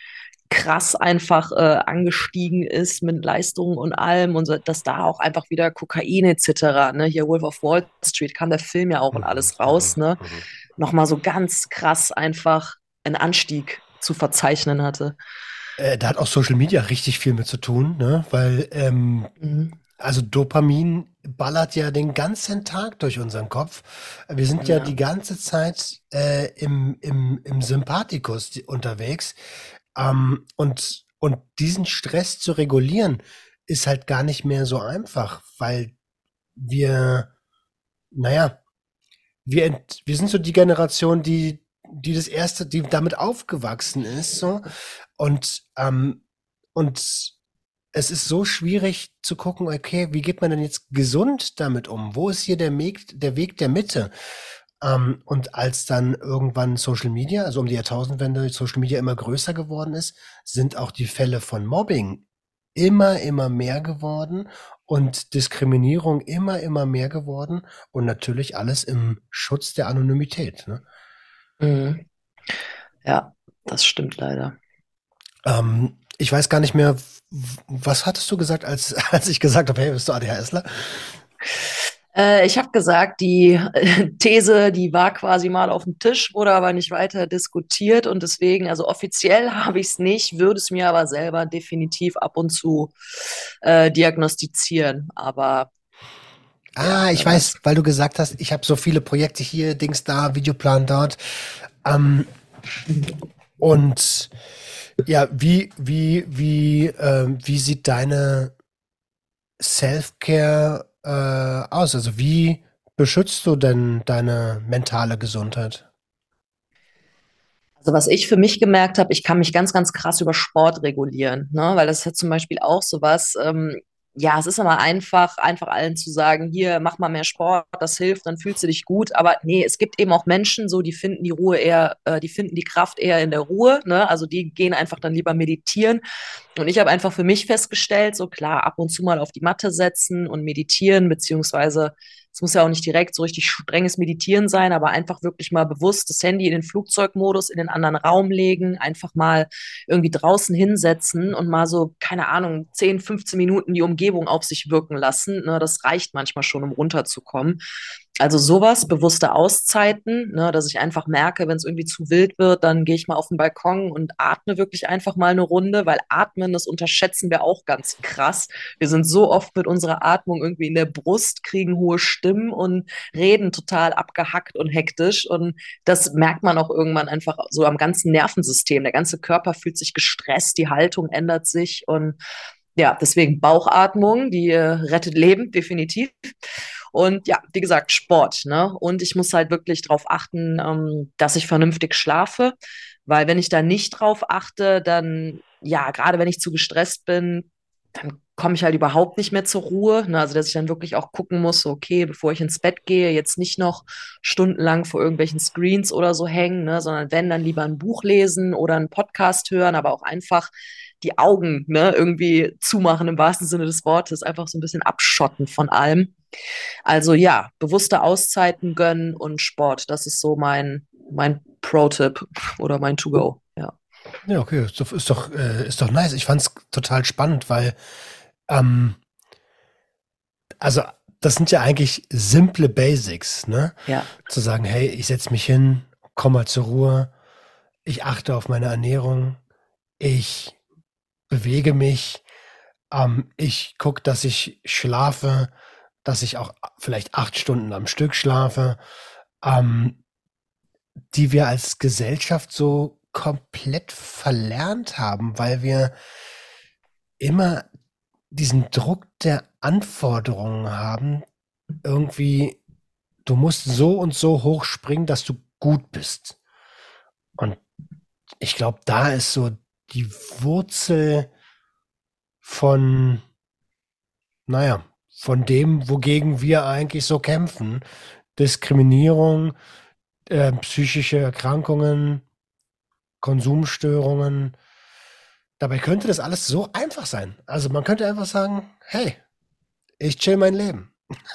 krass einfach äh, angestiegen ist mit Leistungen und allem und so, dass da auch einfach wieder Kokain etc., ne, hier Wolf of Wall Street kam der Film ja auch und alles raus, ne, nochmal so ganz krass einfach einen Anstieg zu verzeichnen hatte. Äh, da hat auch Social Media richtig viel mit zu tun, ne? Weil ähm, Mhm. Also Dopamin ballert ja den ganzen Tag durch unseren Kopf. Wir sind ja, Ja. die ganze Zeit äh, im, im, im Sympathikus unterwegs. Ähm, und, und diesen Stress zu regulieren, ist halt gar nicht mehr so einfach, weil wir, naja, wir, ent, wir sind so die Generation, die, die das erste, die damit aufgewachsen ist, so. Und, ähm, und es ist so schwierig zu gucken, okay, wie geht man denn jetzt gesund damit um? Wo ist hier der Weg, der Weg der Mitte? Ähm, und als dann irgendwann Social Media, also um die Jahrtausendwende, Social Media immer größer geworden ist, sind auch die Fälle von Mobbing immer, immer mehr geworden und Diskriminierung immer, immer mehr geworden und natürlich alles im Schutz der Anonymität. Ne? Mhm. Ja, das stimmt leider. Ähm, ich weiß gar nicht mehr, was hattest du gesagt, als, als ich gesagt habe, hey, bist du ADHSler? Äh, ich habe gesagt, die These, die war quasi mal auf dem Tisch, wurde aber nicht weiter diskutiert und deswegen, also offiziell habe ich es nicht, würde es mir aber selber definitiv ab und zu äh, diagnostizieren. Aber Ah, ich weiß, weil du gesagt hast, ich habe so viele Projekte hier, Dings da, Videoplan dort. Ähm, und ja, wie, wie, wie, äh, wie sieht deine Self-Care äh, aus? Also wie beschützt du denn deine mentale Gesundheit? Also was ich für mich gemerkt habe, ich kann mich ganz, ganz krass über Sport regulieren, ne? Weil das hat zum Beispiel auch sowas, ähm, ja, es ist aber einfach, einfach allen zu sagen, hier, mach mal mehr Sport, das hilft, dann fühlst du dich gut. Aber nee, es gibt eben auch Menschen so, die finden die Ruhe eher, äh, die finden die Kraft eher in der Ruhe, ne? Also die gehen einfach dann lieber meditieren. Und ich habe einfach für mich festgestellt, so klar, ab und zu mal auf die Matte setzen und meditieren, beziehungsweise es muss ja auch nicht direkt so richtig strenges Meditieren sein, aber einfach wirklich mal bewusst das Handy in den Flugzeugmodus, in den anderen Raum legen, einfach mal irgendwie draußen hinsetzen und mal so, keine Ahnung, 10, 15 Minuten die Umgebung auf sich wirken lassen. Ne, das reicht manchmal schon, um runterzukommen. Also sowas, bewusste Auszeiten, ne, dass ich einfach merke, wenn es irgendwie zu wild wird, dann gehe ich mal auf den Balkon und atme wirklich einfach mal eine Runde, weil atmen, das unterschätzen wir auch ganz krass. Wir sind so oft mit unserer Atmung irgendwie in der Brust, kriegen hohe Stimmen und reden total abgehackt und hektisch. Und das merkt man auch irgendwann einfach so am ganzen Nervensystem. Der ganze Körper fühlt sich gestresst, die Haltung ändert sich und ja, deswegen Bauchatmung, die äh, rettet Leben, definitiv. Und ja, wie gesagt, Sport. Ne? Und ich muss halt wirklich darauf achten, ähm, dass ich vernünftig schlafe. Weil wenn ich da nicht drauf achte, dann, ja, gerade wenn ich zu gestresst bin, dann komme ich halt überhaupt nicht mehr zur Ruhe. Ne? Also, dass ich dann wirklich auch gucken muss, okay, bevor ich ins Bett gehe, jetzt nicht noch stundenlang vor irgendwelchen Screens oder so hängen, ne? sondern wenn, dann lieber ein Buch lesen oder einen Podcast hören, aber auch einfach die Augen ne, irgendwie zumachen im wahrsten Sinne des Wortes, einfach so ein bisschen abschotten von allem. Also ja, bewusste Auszeiten gönnen und Sport, das ist so mein, mein Pro-Tipp oder mein To-Go, ja. Ja, okay, ist doch, ist doch, äh, ist doch nice. Ich fand es total spannend, weil, ähm, also das sind ja eigentlich simple Basics, ne? Ja. Zu sagen, hey, ich setze mich hin, komme mal zur Ruhe, ich achte auf meine Ernährung, ich bewege mich, ähm, ich gucke, dass ich schlafe, dass ich auch vielleicht acht Stunden am Stück schlafe, ähm, die wir als Gesellschaft so komplett verlernt haben, weil wir immer diesen Druck der Anforderungen haben, irgendwie, du musst so und so hoch springen, dass du gut bist. Und ich glaube, da ist so die Wurzel von, naja, von dem, wogegen wir eigentlich so kämpfen. Diskriminierung, äh, psychische Erkrankungen, Konsumstörungen. Dabei könnte das alles so einfach sein. Also man könnte einfach sagen, hey, ich chill mein Leben.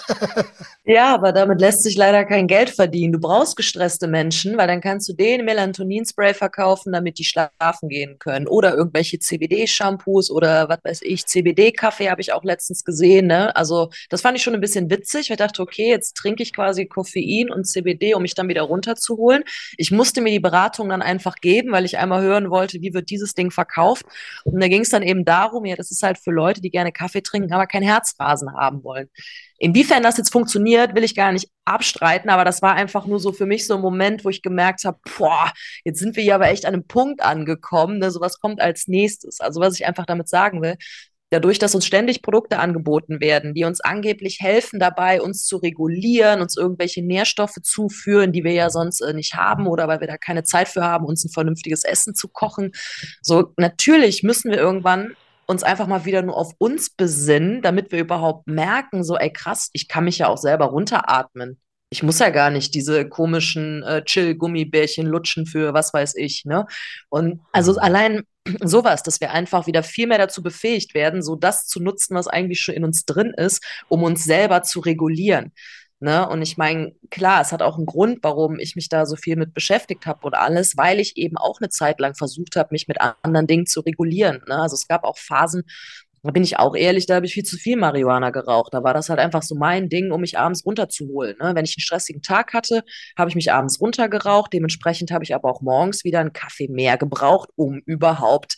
Ja, aber damit lässt sich leider kein Geld verdienen. Du brauchst gestresste Menschen, weil dann kannst du denen Melatonin-Spray verkaufen, damit die schlafen gehen können. Oder irgendwelche CBD-Shampoos oder was weiß ich, CBD-Kaffee habe ich auch letztens gesehen. Ne? Also das fand ich schon ein bisschen witzig. Ich dachte, okay, jetzt trinke ich quasi Koffein und CBD, um mich dann wieder runterzuholen. Ich musste mir die Beratung dann einfach geben, weil ich einmal hören wollte, wie wird dieses Ding verkauft. Und da ging es dann eben darum, ja, das ist halt für Leute, die gerne Kaffee trinken, aber kein Herzrasen haben wollen. Inwiefern das jetzt funktioniert, will ich gar nicht abstreiten, aber das war einfach nur so für mich so ein Moment, wo ich gemerkt habe, boah, jetzt sind wir hier aber echt an einem Punkt angekommen, ne, so was kommt als nächstes. Also was ich einfach damit sagen will, dadurch, dass uns ständig Produkte angeboten werden, die uns angeblich helfen dabei, uns zu regulieren, uns irgendwelche Nährstoffe zuführen, die wir ja sonst äh, nicht haben oder weil wir da keine Zeit für haben, uns ein vernünftiges Essen zu kochen. So, natürlich müssen wir irgendwann uns einfach mal wieder nur auf uns besinnen, damit wir überhaupt merken, so, ey krass, ich kann mich ja auch selber runteratmen. Ich muss ja gar nicht diese komischen äh, Chill-Gummibärchen lutschen für was weiß ich, ne? Und also mhm. allein sowas, dass wir einfach wieder viel mehr dazu befähigt werden, so das zu nutzen, was eigentlich schon in uns drin ist, um uns selber zu regulieren. Ne? Und ich meine, klar, es hat auch einen Grund, warum ich mich da so viel mit beschäftigt habe und alles, weil ich eben auch eine Zeit lang versucht habe, mich mit anderen Dingen zu regulieren. Ne? Also es gab auch Phasen, da bin ich auch ehrlich, da habe ich viel zu viel Marihuana geraucht. Da war das halt einfach so mein Ding, um mich abends runterzuholen. Ne? Wenn ich einen stressigen Tag hatte, habe ich mich abends runtergeraucht. Dementsprechend habe ich aber auch morgens wieder einen Kaffee mehr gebraucht, um überhaupt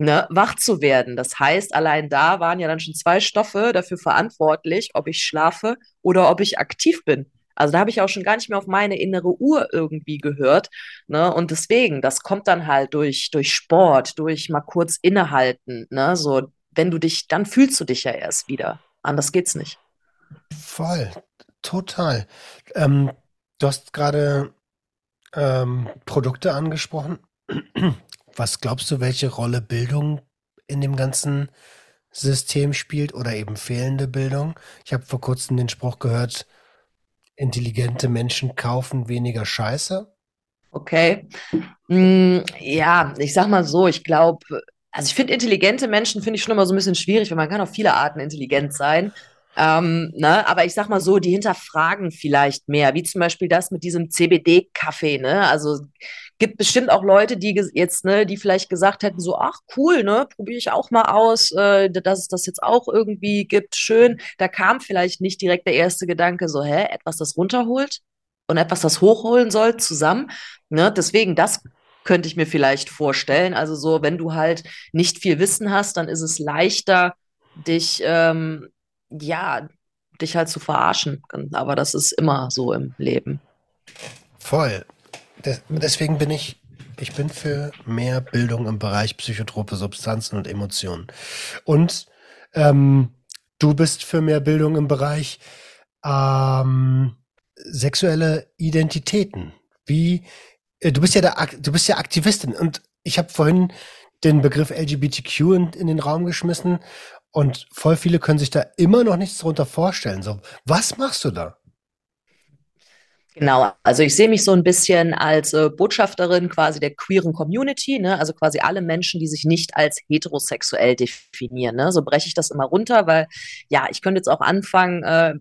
ne, wach zu werden. Das heißt, allein da waren ja dann schon zwei Stoffe dafür verantwortlich, ob ich schlafe oder ob ich aktiv bin. Also da habe ich auch schon gar nicht mehr auf meine innere Uhr irgendwie gehört. Ne? Und deswegen, das kommt dann halt durch, durch Sport, durch mal kurz innehalten. Ne? So, wenn du dich, dann fühlst du dich ja erst wieder. Anders geht's nicht. Voll, total. Ähm, du hast gerade ähm, Produkte angesprochen. Was glaubst du, welche Rolle Bildung in dem ganzen System spielt oder eben fehlende Bildung? Ich habe vor kurzem den Spruch gehört, intelligente Menschen kaufen weniger Scheiße? Okay. Mm, ja, ich sag mal so, ich glaube, also ich finde intelligente Menschen finde ich schon immer so ein bisschen schwierig, weil man kann auf viele Arten intelligent sein. Ähm, ne? Aber ich sag mal so, die hinterfragen vielleicht mehr, wie zum Beispiel das mit diesem CBD-Kaffee, ne? Also gibt bestimmt auch Leute, die jetzt, ne, die vielleicht gesagt hätten, so, ach cool, ne, probiere ich auch mal aus, äh, dass es das jetzt auch irgendwie gibt, schön. Da kam vielleicht nicht direkt der erste Gedanke, so, hä, etwas, das runterholt und etwas, das hochholen soll, zusammen. Ne? Deswegen, das könnte ich mir vielleicht vorstellen. Also so, wenn du halt nicht viel Wissen hast, dann ist es leichter, dich, ähm, ja, dich halt zu verarschen. Aber das ist immer so im Leben. Voll deswegen bin ich, ich bin für mehr Bildung im Bereich psychotrope Substanzen und Emotionen. Und ähm, du bist für mehr Bildung im Bereich ähm, sexuelle Identitäten. Wie äh, du bist ja der, du bist ja Aktivistin und ich habe vorhin den Begriff LGBTQ in, in, den Raum geschmissen und voll viele können sich da immer noch nichts darunter vorstellen. So, was machst du da? Genau, also ich sehe mich so ein bisschen als äh, Botschafterin quasi der queeren Community, ne? also quasi alle Menschen, die sich nicht als heterosexuell definieren. Ne? So breche ich das immer runter, weil ja, ich könnte jetzt auch anfangen, äh,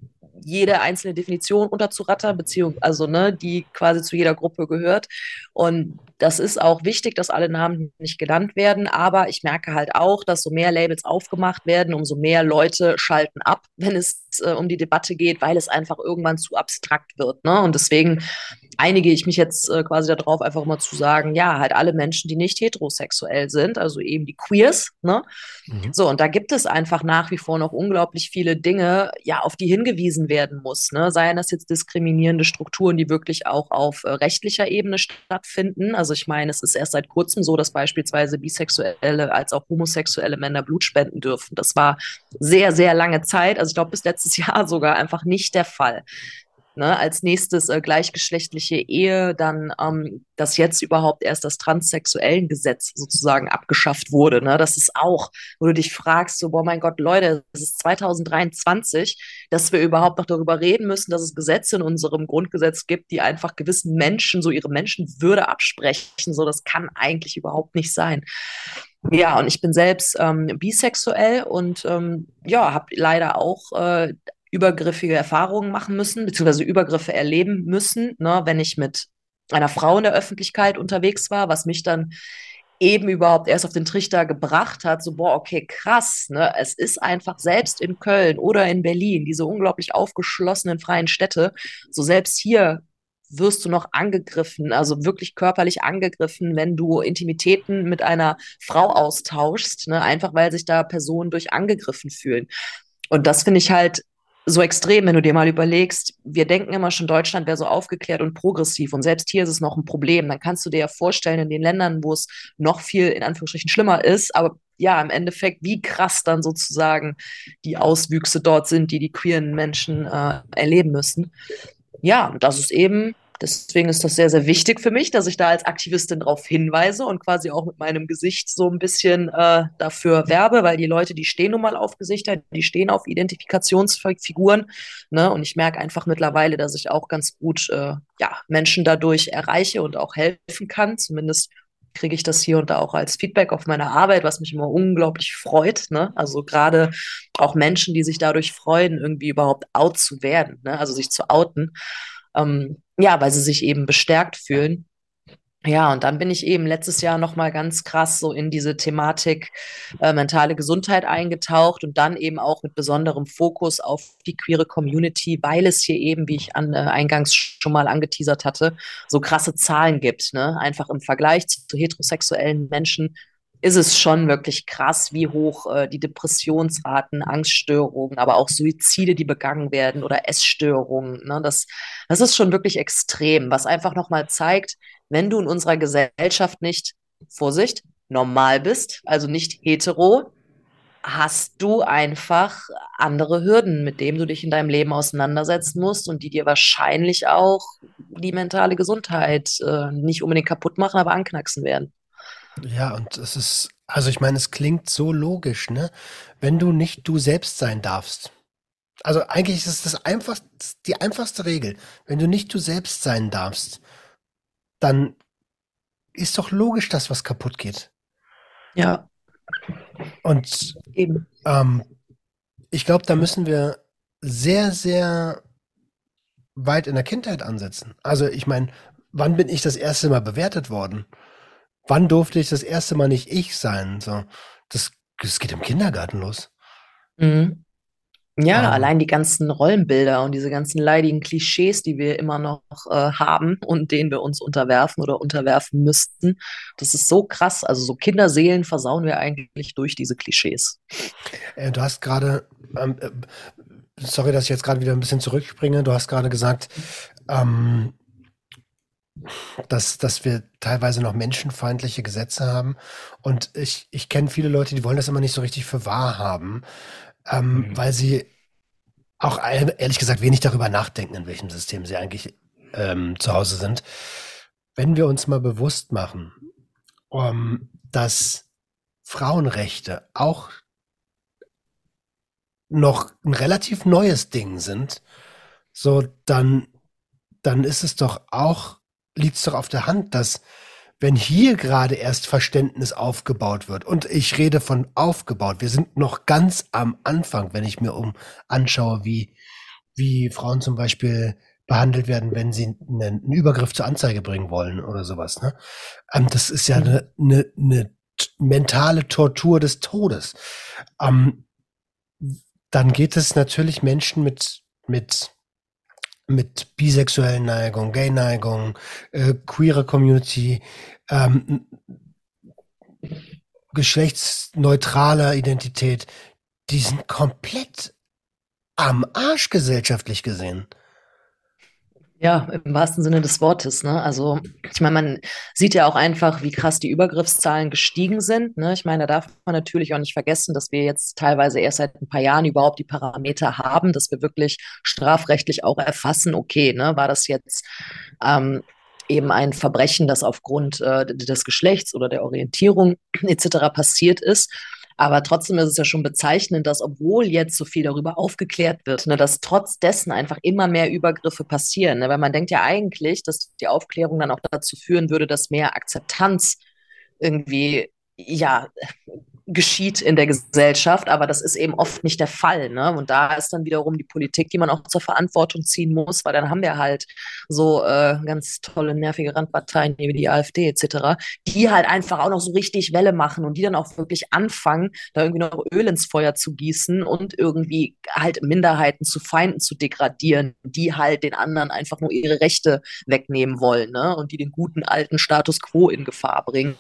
jede einzelne Definition unterzurattern, beziehungsweise, also, ne, die quasi zu jeder Gruppe gehört. Und das ist auch wichtig, dass alle Namen nicht genannt werden, aber ich merke halt auch, dass so mehr Labels aufgemacht werden, umso mehr Leute schalten ab, wenn es äh, um die Debatte geht, weil es einfach irgendwann zu abstrakt wird. Ne? Und deswegen einige ich mich jetzt äh, quasi darauf, einfach mal zu sagen, ja, halt alle Menschen, die nicht heterosexuell sind, also eben die Queers, ne? Mhm. So, und da gibt es einfach nach wie vor noch unglaublich viele Dinge, ja, auf die hingewiesen werden muss, ne? Seien das jetzt diskriminierende Strukturen, die wirklich auch auf äh, rechtlicher Ebene stattfinden. Also ich meine, es ist erst seit kurzem so, dass beispielsweise bisexuelle als auch homosexuelle Männer Blut spenden dürfen. Das war sehr, sehr lange Zeit, also ich glaube bis letztes Jahr sogar einfach nicht der Fall. Ne? Als nächstes äh, gleichgeschlechtliche Ehe, dann, ähm, dass jetzt überhaupt erst das transsexuellen Gesetz sozusagen abgeschafft wurde. Ne? Das ist auch, wo du dich fragst, so, boah, mein Gott, Leute, es ist 2023, dass wir überhaupt noch darüber reden müssen, dass es Gesetze in unserem Grundgesetz gibt, die einfach gewissen Menschen so ihre Menschenwürde absprechen. So, das kann eigentlich überhaupt nicht sein. Ja, und ich bin selbst ähm, bisexuell und ähm, ja, habe leider auch äh, übergriffige Erfahrungen machen müssen, beziehungsweise Übergriffe erleben müssen, ne, wenn ich mit einer Frau in der Öffentlichkeit unterwegs war, was mich dann eben überhaupt erst auf den Trichter gebracht hat, so, boah, okay, krass, ne? Es ist einfach selbst in Köln oder in Berlin, diese unglaublich aufgeschlossenen freien Städte, so selbst hier wirst du noch angegriffen, also wirklich körperlich angegriffen, wenn du Intimitäten mit einer Frau austauschst, ne? einfach weil sich da Personen durch angegriffen fühlen. Und das finde ich halt so extrem, wenn du dir mal überlegst, wir denken immer schon, Deutschland wäre so aufgeklärt und progressiv und selbst hier ist es noch ein Problem. Dann kannst du dir ja vorstellen, in den Ländern, wo es noch viel in Anführungsstrichen schlimmer ist, aber ja, im Endeffekt, wie krass dann sozusagen die Auswüchse dort sind, die die queeren Menschen äh, erleben müssen. Ja, und das ist eben Deswegen ist das sehr, sehr wichtig für mich, dass ich da als Aktivistin darauf hinweise und quasi auch mit meinem Gesicht so ein bisschen äh, dafür werbe, weil die Leute, die stehen nun mal auf Gesichter, die stehen auf Identifikationsfiguren. Ne? Und ich merke einfach mittlerweile, dass ich auch ganz gut äh, ja, Menschen dadurch erreiche und auch helfen kann. Zumindest kriege ich das hier und da auch als Feedback auf meine Arbeit, was mich immer unglaublich freut. Ne? Also gerade auch Menschen, die sich dadurch freuen, irgendwie überhaupt out zu werden, ne? also sich zu outen. Ähm, ja, weil sie sich eben bestärkt fühlen. Ja, und dann bin ich eben letztes Jahr noch mal ganz krass so in diese Thematik äh, mentale Gesundheit eingetaucht und dann eben auch mit besonderem Fokus auf die queere Community, weil es hier eben, wie ich an, äh, eingangs schon mal angeteasert hatte, so krasse Zahlen gibt. Ne? Einfach im Vergleich zu, zu heterosexuellen Menschen ist es schon wirklich krass, wie hoch äh, die Depressionsraten, Angststörungen, aber auch Suizide, die begangen werden oder Essstörungen. Ne? Das, das ist schon wirklich extrem, was einfach nochmal zeigt, wenn du in unserer Gesellschaft nicht, Vorsicht, normal bist, also nicht hetero, hast du einfach andere Hürden, mit denen du dich in deinem Leben auseinandersetzen musst und die dir wahrscheinlich auch die mentale Gesundheit äh, nicht unbedingt kaputt machen, aber anknacksen werden. Ja, und es ist, also ich meine, es klingt so logisch, ne? Wenn du nicht du selbst sein darfst. Also eigentlich ist es das einfachste, die einfachste Regel. Wenn du nicht du selbst sein darfst, dann ist doch logisch, dass was kaputt geht. Ja. Und Eben. Ähm, ich glaube, da müssen wir sehr, sehr weit in der Kindheit ansetzen. Also ich meine, wann bin ich das erste Mal bewertet worden? Wann durfte ich das erste Mal nicht ich sein? So, das, das geht im Kindergarten los. Mhm. Ja, ähm, allein die ganzen Rollenbilder und diese ganzen leidigen Klischees, die wir immer noch äh, haben und denen wir uns unterwerfen oder unterwerfen müssten, das ist so krass. Also so Kinderseelen versauen wir eigentlich durch diese Klischees. Äh, du hast gerade, ähm, äh, sorry, dass ich jetzt gerade wieder ein bisschen zurückspringe, du hast gerade gesagt, ähm, dass, dass wir teilweise noch menschenfeindliche Gesetze haben. Und ich, ich kenne viele Leute, die wollen das immer nicht so richtig für wahr haben, ähm, mhm. weil sie auch ehrlich gesagt wenig darüber nachdenken, in welchem System sie eigentlich ähm, zu Hause sind. Wenn wir uns mal bewusst machen, um, ähm, dass Frauenrechte auch noch ein relativ neues Ding sind, so dann, dann ist es doch auch liegt es doch auf der Hand, dass wenn hier gerade erst Verständnis aufgebaut wird, und ich rede von aufgebaut, wir sind noch ganz am Anfang, wenn ich mir um anschaue, wie, wie Frauen zum Beispiel behandelt werden, wenn sie einen, einen Übergriff zur Anzeige bringen wollen oder sowas. Ne? Ähm, das ist ja eine, eine, eine mentale Tortur des Todes. Ähm, dann geht es natürlich Menschen mit, mit mit bisexuellen Neigung, Gay-Neigung, äh, queere Community, ähm, geschlechtsneutraler Identität, die sind komplett am Arsch gesellschaftlich gesehen. Ja, im wahrsten Sinne des Wortes. Ne? Also ich meine, man sieht ja auch einfach, wie krass die Übergriffszahlen gestiegen sind. Ne? Ich meine, da darf man natürlich auch nicht vergessen, dass wir jetzt teilweise erst seit ein paar Jahren überhaupt die Parameter haben, dass wir wirklich strafrechtlich auch erfassen, okay, ne, war das jetzt ähm, eben ein Verbrechen, das aufgrund äh, des Geschlechts oder der Orientierung etc. passiert ist. Aber trotzdem ist es ja schon bezeichnend, dass obwohl jetzt so viel darüber aufgeklärt wird, ne, dass trotz dessen einfach immer mehr Übergriffe passieren. Ne? Weil man denkt ja eigentlich, dass die Aufklärung dann auch dazu führen würde, dass mehr Akzeptanz irgendwie ja geschieht in der Gesellschaft, aber das ist eben oft nicht der Fall. Ne? Und da ist dann wiederum die Politik, die man auch zur Verantwortung ziehen muss, weil dann haben wir halt so äh, ganz tolle, nervige Randparteien wie die AfD etc., die halt einfach auch noch so richtig Welle machen und die dann auch wirklich anfangen, da irgendwie noch Öl ins Feuer zu gießen und irgendwie halt Minderheiten zu Feinden zu degradieren, die halt den anderen einfach nur ihre Rechte wegnehmen wollen ne? und die den guten alten Status quo in Gefahr bringen.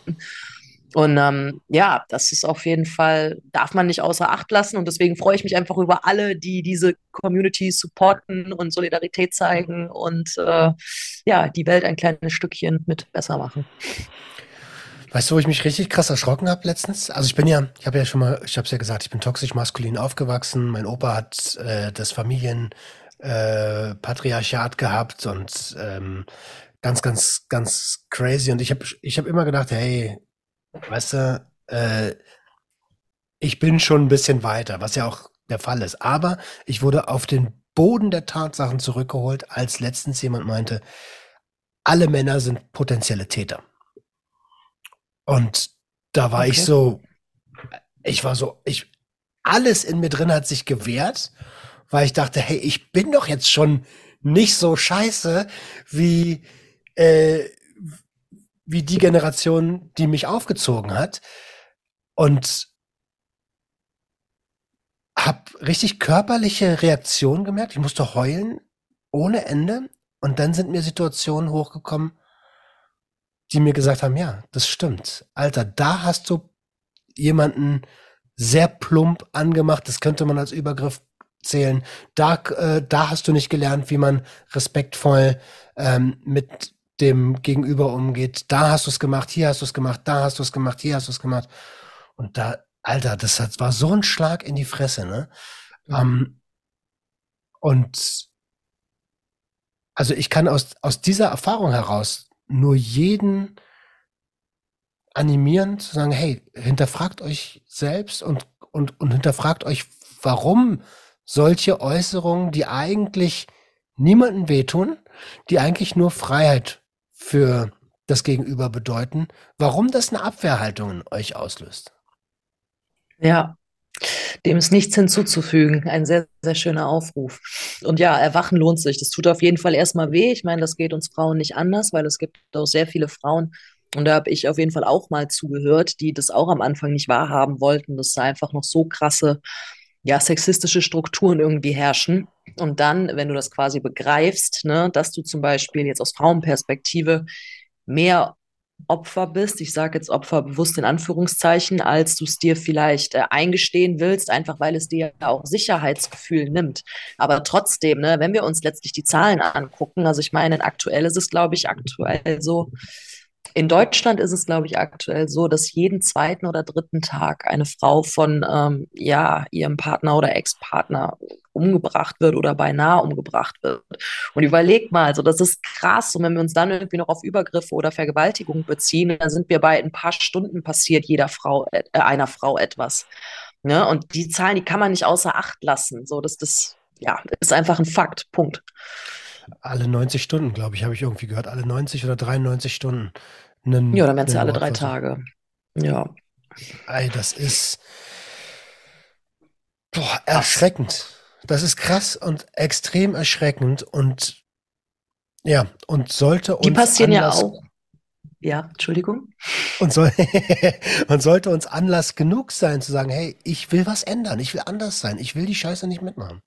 Und ähm, ja, das ist auf jeden Fall, darf man nicht außer Acht lassen. Und deswegen freue ich mich einfach über alle, die diese Community supporten und Solidarität zeigen und äh, ja, die Welt ein kleines Stückchen mit besser machen. Weißt du, wo ich mich richtig krass erschrocken habe letztens? Also ich bin ja, ich habe ja schon mal, ich habe es ja gesagt, ich bin toxisch maskulin aufgewachsen. Mein Opa hat äh, das Familienpatriarchat äh, gehabt und ähm, ganz, ganz, ganz crazy. Und ich habe ich hab immer gedacht, hey, weißt du, äh, ich bin schon ein bisschen weiter, was ja auch der Fall ist. Aber ich wurde auf den Boden der Tatsachen zurückgeholt, als letztens jemand meinte, alle Männer sind potenzielle Täter. Und da war okay. ich so, ich war so, ich, alles in mir drin hat sich gewehrt, weil ich dachte, hey, ich bin doch jetzt schon nicht so scheiße, wie, äh, wie die Generation, die mich aufgezogen hat. Und habe richtig körperliche Reaktionen gemerkt. Ich musste heulen ohne Ende. Und dann sind mir Situationen hochgekommen, die mir gesagt haben, ja, das stimmt. Alter, da hast du jemanden sehr plump angemacht. Das könnte man als Übergriff zählen. Da, äh, da hast du nicht gelernt, wie man respektvoll ähm, mit dem Gegenüber umgeht. Da hast du es gemacht, hier hast du es gemacht, da hast du es gemacht, hier hast du es gemacht. Und da, Alter, das hat, war so ein Schlag in die Fresse, ne? Mhm. Ähm, und also ich kann aus, aus dieser Erfahrung heraus nur jeden animieren zu sagen, hey, hinterfragt euch selbst und, und, und hinterfragt euch, warum solche Äußerungen, die eigentlich niemanden wehtun, die eigentlich nur Freiheit für das Gegenüber bedeuten, warum das eine Abwehrhaltung in euch auslöst. Ja, dem ist nichts hinzuzufügen. Ein sehr, sehr schöner Aufruf. Und ja, erwachen lohnt sich. Das tut auf jeden Fall erstmal weh. Ich meine, das geht uns Frauen nicht anders, weil es gibt auch sehr viele Frauen, und da habe ich auf jeden Fall auch mal zugehört, die das auch am Anfang nicht wahrhaben wollten, dass da einfach noch so krasse, ja, sexistische Strukturen irgendwie herrschen. Und dann, wenn du das quasi begreifst, ne, dass du zum Beispiel jetzt aus Frauenperspektive mehr Opfer bist, ich sage jetzt Opfer bewusst in Anführungszeichen, als du es dir vielleicht äh, eingestehen willst, einfach weil es dir auch Sicherheitsgefühl nimmt. Aber trotzdem, ne, wenn wir uns letztlich die Zahlen angucken, also ich meine, aktuell ist es, glaube ich, aktuell so, in Deutschland ist es, glaube ich, aktuell so, dass jeden zweiten oder dritten Tag eine Frau von ähm, ja, ihrem Partner oder Ex-Partner umgebracht wird oder beinahe umgebracht wird. Und überleg mal, also das ist krass. Und wenn wir uns dann irgendwie noch auf Übergriffe oder Vergewaltigung beziehen, dann sind wir bei ein paar Stunden passiert jeder Frau, äh, einer Frau etwas. Ne? Und die Zahlen, die kann man nicht außer Acht lassen. So, das, das ja, ist einfach ein Fakt. Punkt. Alle 90 Stunden, glaube ich, habe ich irgendwie gehört. Alle 90 oder 93 Stunden. Einen, ja, dann wären es ja alle drei Tage. Ja. Ey, das ist boah, erschreckend. Das ist krass und extrem erschreckend und ja, und sollte uns. Die passieren Anlass, ja auch. Ja, Entschuldigung. Und, soll, und sollte uns Anlass genug sein zu sagen, hey, ich will was ändern, ich will anders sein, ich will die Scheiße nicht mitmachen.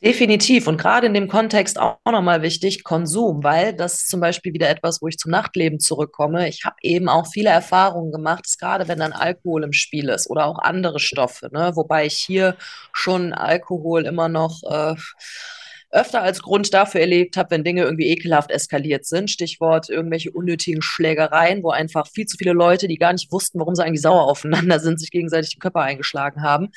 Definitiv und gerade in dem Kontext auch nochmal wichtig, Konsum, weil das ist zum Beispiel wieder etwas, wo ich zum Nachtleben zurückkomme. Ich habe eben auch viele Erfahrungen gemacht, gerade wenn dann Alkohol im Spiel ist oder auch andere Stoffe, ne? wobei ich hier schon Alkohol immer noch äh, öfter als Grund dafür erlebt habe, wenn Dinge irgendwie ekelhaft eskaliert sind. Stichwort irgendwelche unnötigen Schlägereien, wo einfach viel zu viele Leute, die gar nicht wussten, warum sie eigentlich sauer aufeinander sind, sich gegenseitig die Körper eingeschlagen haben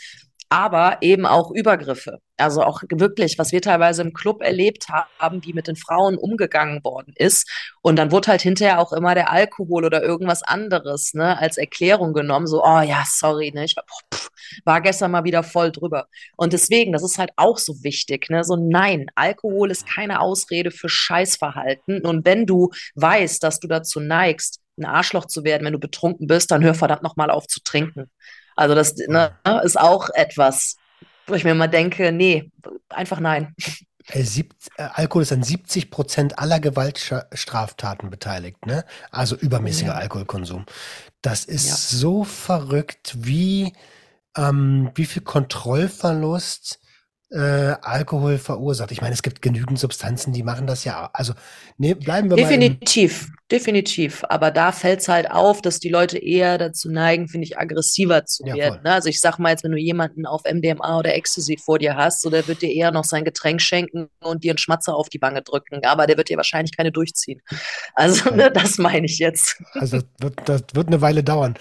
aber eben auch Übergriffe. Also auch wirklich, was wir teilweise im Club erlebt haben, wie mit den Frauen umgegangen worden ist. Und dann wurde halt hinterher auch immer der Alkohol oder irgendwas anderes ne, als Erklärung genommen. So, oh ja, sorry, ne, ich war, pff, war gestern mal wieder voll drüber. Und deswegen, das ist halt auch so wichtig. Ne? So, nein, Alkohol ist keine Ausrede für Scheißverhalten. Und wenn du weißt, dass du dazu neigst, ein Arschloch zu werden, wenn du betrunken bist, dann hör verdammt nochmal auf zu trinken. Also das ne, ist auch etwas, wo ich mir immer denke, nee, einfach nein. Äh, Alkohol ist an 70 Prozent aller Gewaltstraftaten beteiligt, ne? Also übermäßiger ja. Alkoholkonsum. Das ist ja. so verrückt, wie, ähm, wie viel Kontrollverlust äh, Alkohol verursacht. Ich meine, es gibt genügend Substanzen, die machen das ja. Also nee, bleiben wir definitiv, mal. Definitiv, definitiv. Aber da fällt es halt auf, dass die Leute eher dazu neigen, finde ich, aggressiver zu ja, werden. Ne? Also ich sag mal jetzt, wenn du jemanden auf MDMA oder Ecstasy vor dir hast, so der wird dir eher noch sein Getränk schenken und dir einen Schmatzer auf die Wange drücken. Aber der wird dir wahrscheinlich keine durchziehen. Also ja. ne, das meine ich jetzt. Also das wird, das wird eine Weile dauern.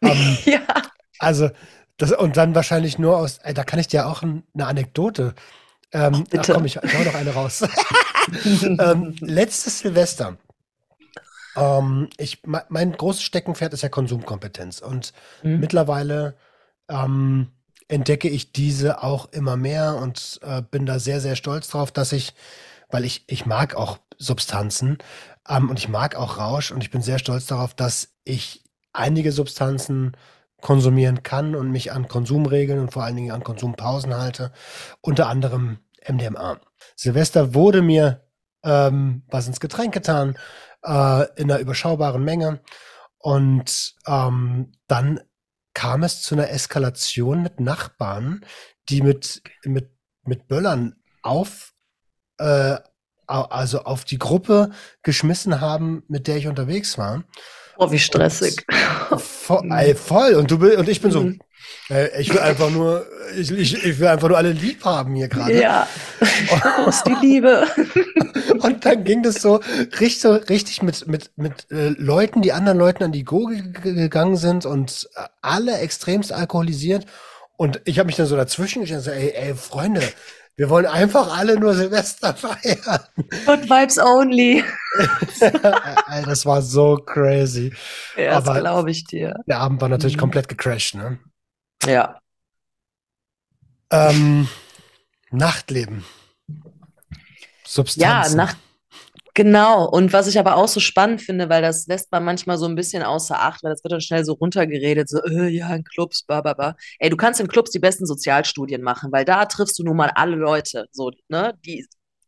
Um, ähm, ja. Also das, und dann wahrscheinlich nur aus, ey, da kann ich dir auch ein, eine Anekdote. Ähm, ach, ach komm, ich, hau noch eine raus. ähm, letztes Silvester. Ähm, ich, mein großes Steckenpferd ist ja Konsumkompetenz. Und mhm. mittlerweile ähm, entdecke ich diese auch immer mehr und äh, bin da sehr, sehr stolz drauf, dass ich, weil ich, ich mag auch Substanzen ähm, und ich mag auch Rausch und ich bin sehr stolz darauf, dass ich einige Substanzen konsumieren kann und mich an Konsumregeln und vor allen Dingen an Konsumpausen halte, unter anderem MDMA. Silvester wurde mir ähm, was ins Getränk getan. äh, in einer überschaubaren Menge. Und ähm, dann kam es zu einer Eskalation mit Nachbarn, die mit, mit, mit Böllern auf, äh, also auf die Gruppe geschmissen haben, mit der ich unterwegs war. Oh, wie stressig. Voll, ey, voll. Und du und ich bin so, mhm. äh, ich will einfach nur, ich, ich, ich will einfach nur alle lieb haben hier gerade. Ja. Ist die Liebe? Und dann ging das so richtig, richtig mit, mit, mit äh, Leuten, die anderen Leuten an die Gurgel gegangen sind und alle extremst alkoholisiert. Und ich habe mich dann so dazwischen gestellt, so, ey, ey, Freunde, wir wollen einfach alle nur Silvester feiern. Good Vibes only. das war so crazy. Ja, das glaube ich dir. Der Abend war natürlich mhm. komplett gecrashed, ne? Ja. Ähm, Nachtleben. Substanzen. Ja, Nacht, Genau, und was ich aber auch so spannend finde, weil das lässt man manchmal so ein bisschen außer Acht, weil das wird dann schnell so runtergeredet, so, äh, ja, in Clubs, bla, bla, bla. Ey, du kannst in Clubs die besten Sozialstudien machen, weil da triffst du nun mal alle Leute, so, ne, die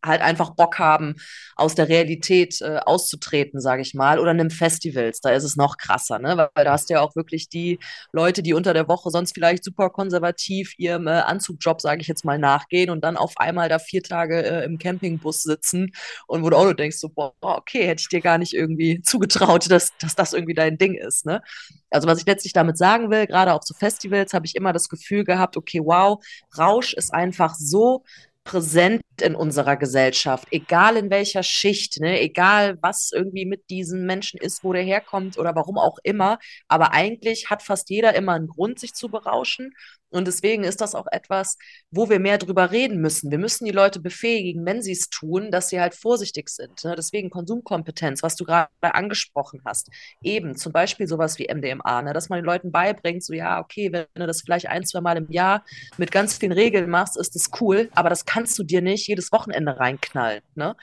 halt einfach Bock haben, aus der Realität äh, auszutreten, sage ich mal, oder einem Festivals, da ist es noch krasser, ne? Weil, weil, da hast du ja auch wirklich die Leute, die unter der Woche sonst vielleicht super konservativ ihrem äh, Anzugjob, sage ich jetzt mal, nachgehen und dann auf einmal da vier Tage äh, im Campingbus sitzen und wo du auch nur denkst, so, boah, okay, hätte ich dir gar nicht irgendwie zugetraut, dass, dass das irgendwie dein Ding ist, ne? Also was ich letztlich damit sagen will, gerade auf so Festivals habe ich immer das Gefühl gehabt, okay, wow, Rausch ist einfach so präsent in unserer Gesellschaft, egal in welcher Schicht, ne, egal was irgendwie mit diesen Menschen ist, wo der herkommt oder warum auch immer. Aber eigentlich hat fast jeder immer einen Grund, sich zu berauschen. Und deswegen ist das auch etwas, wo wir mehr drüber reden müssen. Wir müssen die Leute befähigen, wenn sie es tun, dass sie halt vorsichtig sind. Ne? Deswegen Konsumkompetenz, was du gerade angesprochen hast. Eben zum Beispiel sowas wie MDMA, ne? dass man den Leuten beibringt, so ja, okay, wenn du das vielleicht ein, zwei Mal im Jahr mit ganz vielen Regeln machst, ist das cool, aber das kannst du dir nicht jedes Wochenende reinknallen. Ne?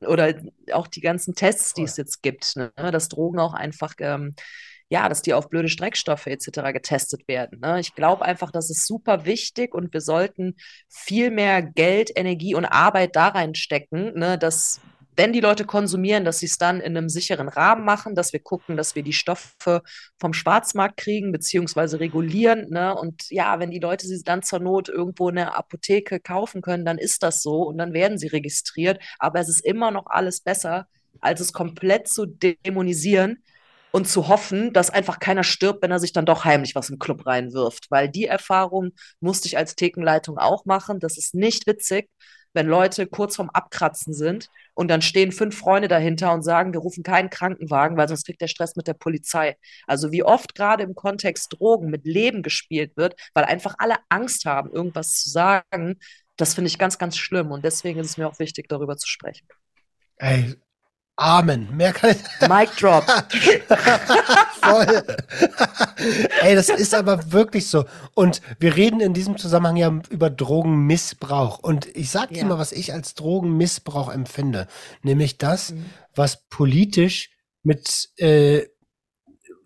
Oder auch die ganzen Tests, die es jetzt gibt, ne? dass Drogen auch einfach ähm, ja, dass die auf blöde Streckstoffe etc. getestet werden. Ne? Ich glaube einfach, das ist super wichtig und wir sollten viel mehr Geld, Energie und Arbeit da reinstecken, ne, dass wenn die Leute konsumieren, dass sie es dann in einem sicheren Rahmen machen, dass wir gucken, dass wir die Stoffe vom Schwarzmarkt kriegen, beziehungsweise regulieren. Ne? Und ja, wenn die Leute sie dann zur Not irgendwo in der Apotheke kaufen können, dann ist das so und dann werden sie registriert. Aber es ist immer noch alles besser, als es komplett zu dämonisieren und zu hoffen, dass einfach keiner stirbt, wenn er sich dann doch heimlich was im Club reinwirft. Weil die Erfahrung musste ich als Thekenleitung auch machen. Das ist nicht witzig, wenn Leute kurz vorm Abkratzen sind und dann stehen fünf Freunde dahinter und sagen, wir rufen keinen Krankenwagen, weil sonst kriegt der Stress mit der Polizei. Also wie oft gerade im Kontext Drogen mit Leben gespielt wird, weil einfach alle Angst haben, irgendwas zu sagen, das finde ich ganz, ganz schlimm. Und deswegen ist es mir auch wichtig, darüber zu sprechen. Ey, Amen. Mehr kann ich. Mic drop. Voll. Ey, das ist aber wirklich so. Und wir reden in diesem Zusammenhang ja über Drogenmissbrauch. Und ich sag dir ja. mal, was ich als Drogenmissbrauch empfinde. Nämlich das, mhm. was politisch mit, äh,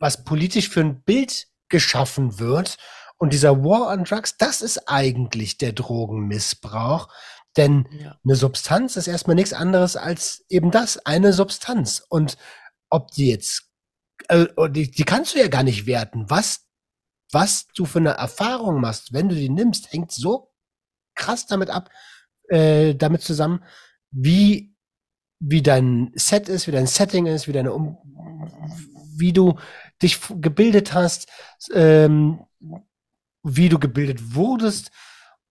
was politisch für ein Bild geschaffen wird. Und dieser War on Drugs, das ist eigentlich der Drogenmissbrauch. Denn ja. eine Substanz ist erstmal nichts anderes als eben das, eine Substanz. Und ob die jetzt, äh, die, die kannst du ja gar nicht werten. Was, was du für eine Erfahrung machst, wenn du die nimmst, hängt so krass damit ab, äh, damit zusammen, wie, wie dein Set ist, wie dein Setting ist, wie deine um wie du dich gebildet hast, ähm, wie du gebildet wurdest.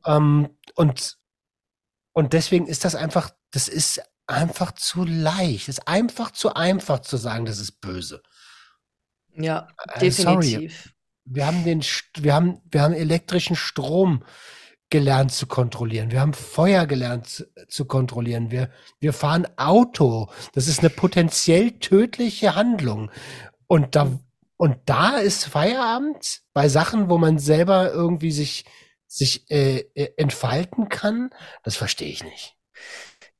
Ähm, und und deswegen ist das einfach, das ist einfach zu leicht. Es ist einfach zu einfach zu sagen, das ist böse. Ja, äh, definitiv. Sorry. Wir haben den, wir haben, wir haben elektrischen Strom gelernt zu kontrollieren. Wir haben Feuer gelernt zu, zu kontrollieren. Wir, wir fahren Auto. Das ist eine potenziell tödliche Handlung. Und da, und da ist Feierabend bei Sachen, wo man selber irgendwie sich sich äh, äh, entfalten kann, das verstehe ich nicht.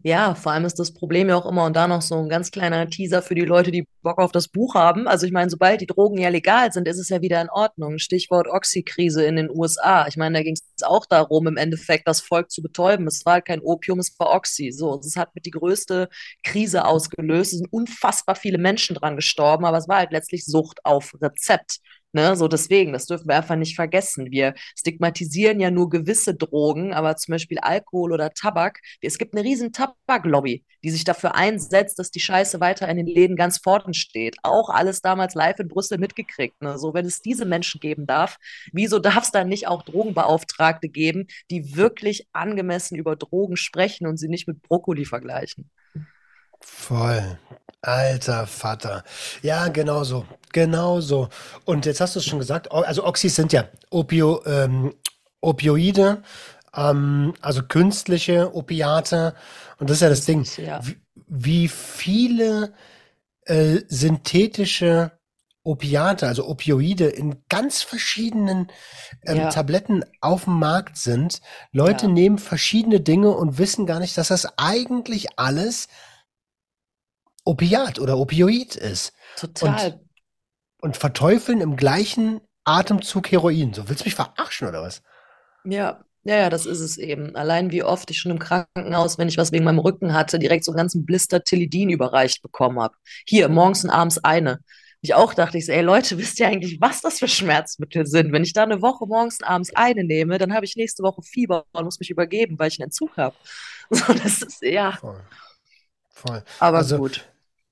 Ja, vor allem ist das Problem ja auch immer und da noch so ein ganz kleiner Teaser für die Leute, die Bock auf das Buch haben. Also ich meine, sobald die Drogen ja legal sind, ist es ja wieder in Ordnung. Stichwort Oxy-Krise in den USA. Ich meine, da ging es auch darum, im Endeffekt das Volk zu betäuben. Es war halt kein Opium, es war Oxy. So, es hat mit die größte Krise ausgelöst. Es sind unfassbar viele Menschen dran gestorben, aber es war halt letztlich Sucht auf Rezept. Ne, so deswegen, das dürfen wir einfach nicht vergessen. Wir stigmatisieren ja nur gewisse Drogen, aber zum Beispiel Alkohol oder Tabak. Es gibt eine riesen Tabaklobby, die sich dafür einsetzt, dass die Scheiße weiter in den Läden ganz vorne steht. Auch alles damals live in Brüssel mitgekriegt. Ne? So, wenn es diese Menschen geben darf, wieso darf es dann nicht auch Drogenbeauftragte geben, die wirklich angemessen über Drogen sprechen und sie nicht mit Brokkoli vergleichen? Voll. Alter Vater. Ja, genau so. Genau so. Und jetzt hast du es schon gesagt, also Oxys sind ja Opio, ähm, Opioide, ähm, also künstliche Opiate. Und das ist ja das Ding. Ja. Wie, wie viele äh, synthetische Opiate, also Opioide in ganz verschiedenen ähm, Ja, Tabletten auf dem Markt sind. Leute ja, nehmen verschiedene Dinge und wissen gar nicht, dass das eigentlich alles Opiat oder Opioid ist. Und, total. und verteufeln im gleichen Atemzug Heroin. So, willst du mich verarschen oder was? Ja, ja, ja, das ist es eben. Allein wie oft ich schon im Krankenhaus, wenn ich was wegen meinem Rücken hatte, direkt so einen ganzen Blister Tilidin überreicht bekommen habe. Hier, morgens und abends eine. Ich auch dachte ich so, ey Leute, wisst ihr eigentlich, was das für Schmerzmittel sind? Wenn ich da eine Woche morgens und abends eine nehme, dann habe ich nächste Woche Fieber und muss mich übergeben, weil ich einen Entzug habe. So, das ist, ja, Voll, voll. aber Also, gut.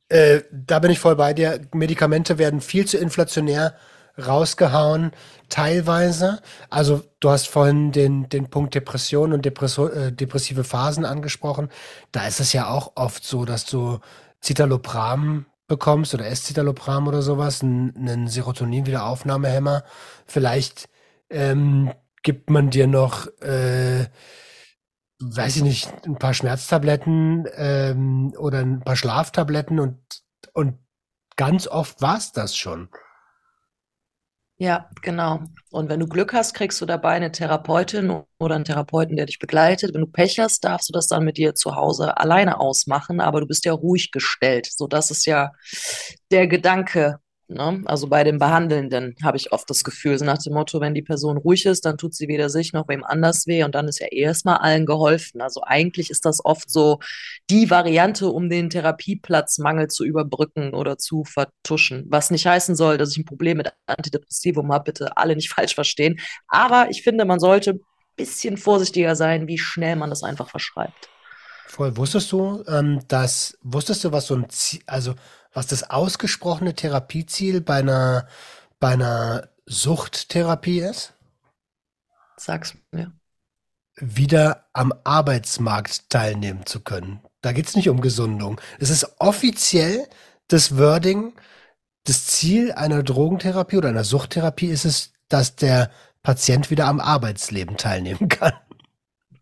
Äh, da bin ich voll bei dir. Medikamente werden viel zu inflationär rausgehauen, teilweise. Also, du hast vorhin den, den Punkt Depression und Depresso, äh, depressive Phasen angesprochen. Da ist es ja auch oft so, dass du Citalopram bekommst oder Escitalopram oder sowas, einen Serotonin-Wiederaufnahmehemmer. Vielleicht ähm, gibt man dir noch äh, weiß ich nicht, ein paar Schmerztabletten ähm, oder ein paar Schlaftabletten und, und ganz oft war's das schon. Ja, genau. Und wenn du Glück hast, kriegst du dabei eine Therapeutin oder einen Therapeuten, der dich begleitet. Wenn du Pech hast, darfst du das dann mit dir zu Hause alleine ausmachen, aber du bist ja ruhig gestellt. So, das ist ja der Gedanke. Ne? Also bei den Behandelnden habe ich oft das Gefühl, so nach dem Motto, wenn die Person ruhig ist, dann tut sie weder sich noch wem anders weh und dann ist ja erstmal allen geholfen. Also eigentlich ist das oft so die Variante, um den Therapieplatzmangel zu überbrücken oder zu vertuschen. Was nicht heißen soll, dass ich ein Problem mit Antidepressivum habe, bitte alle nicht falsch verstehen. Aber ich finde, man sollte ein bisschen vorsichtiger sein, wie schnell man das einfach verschreibt. Voll. Wusstest du, ähm, dass, wusstest du, was so ein Ziel, also was das ausgesprochene Therapieziel bei einer, bei einer Suchttherapie ist? Sag's mir. Wieder am Arbeitsmarkt teilnehmen zu können. Da geht's nicht um Gesundung. Es ist offiziell das Wording, das Ziel einer Drogentherapie oder einer Suchttherapie ist es, dass der Patient wieder am Arbeitsleben teilnehmen kann.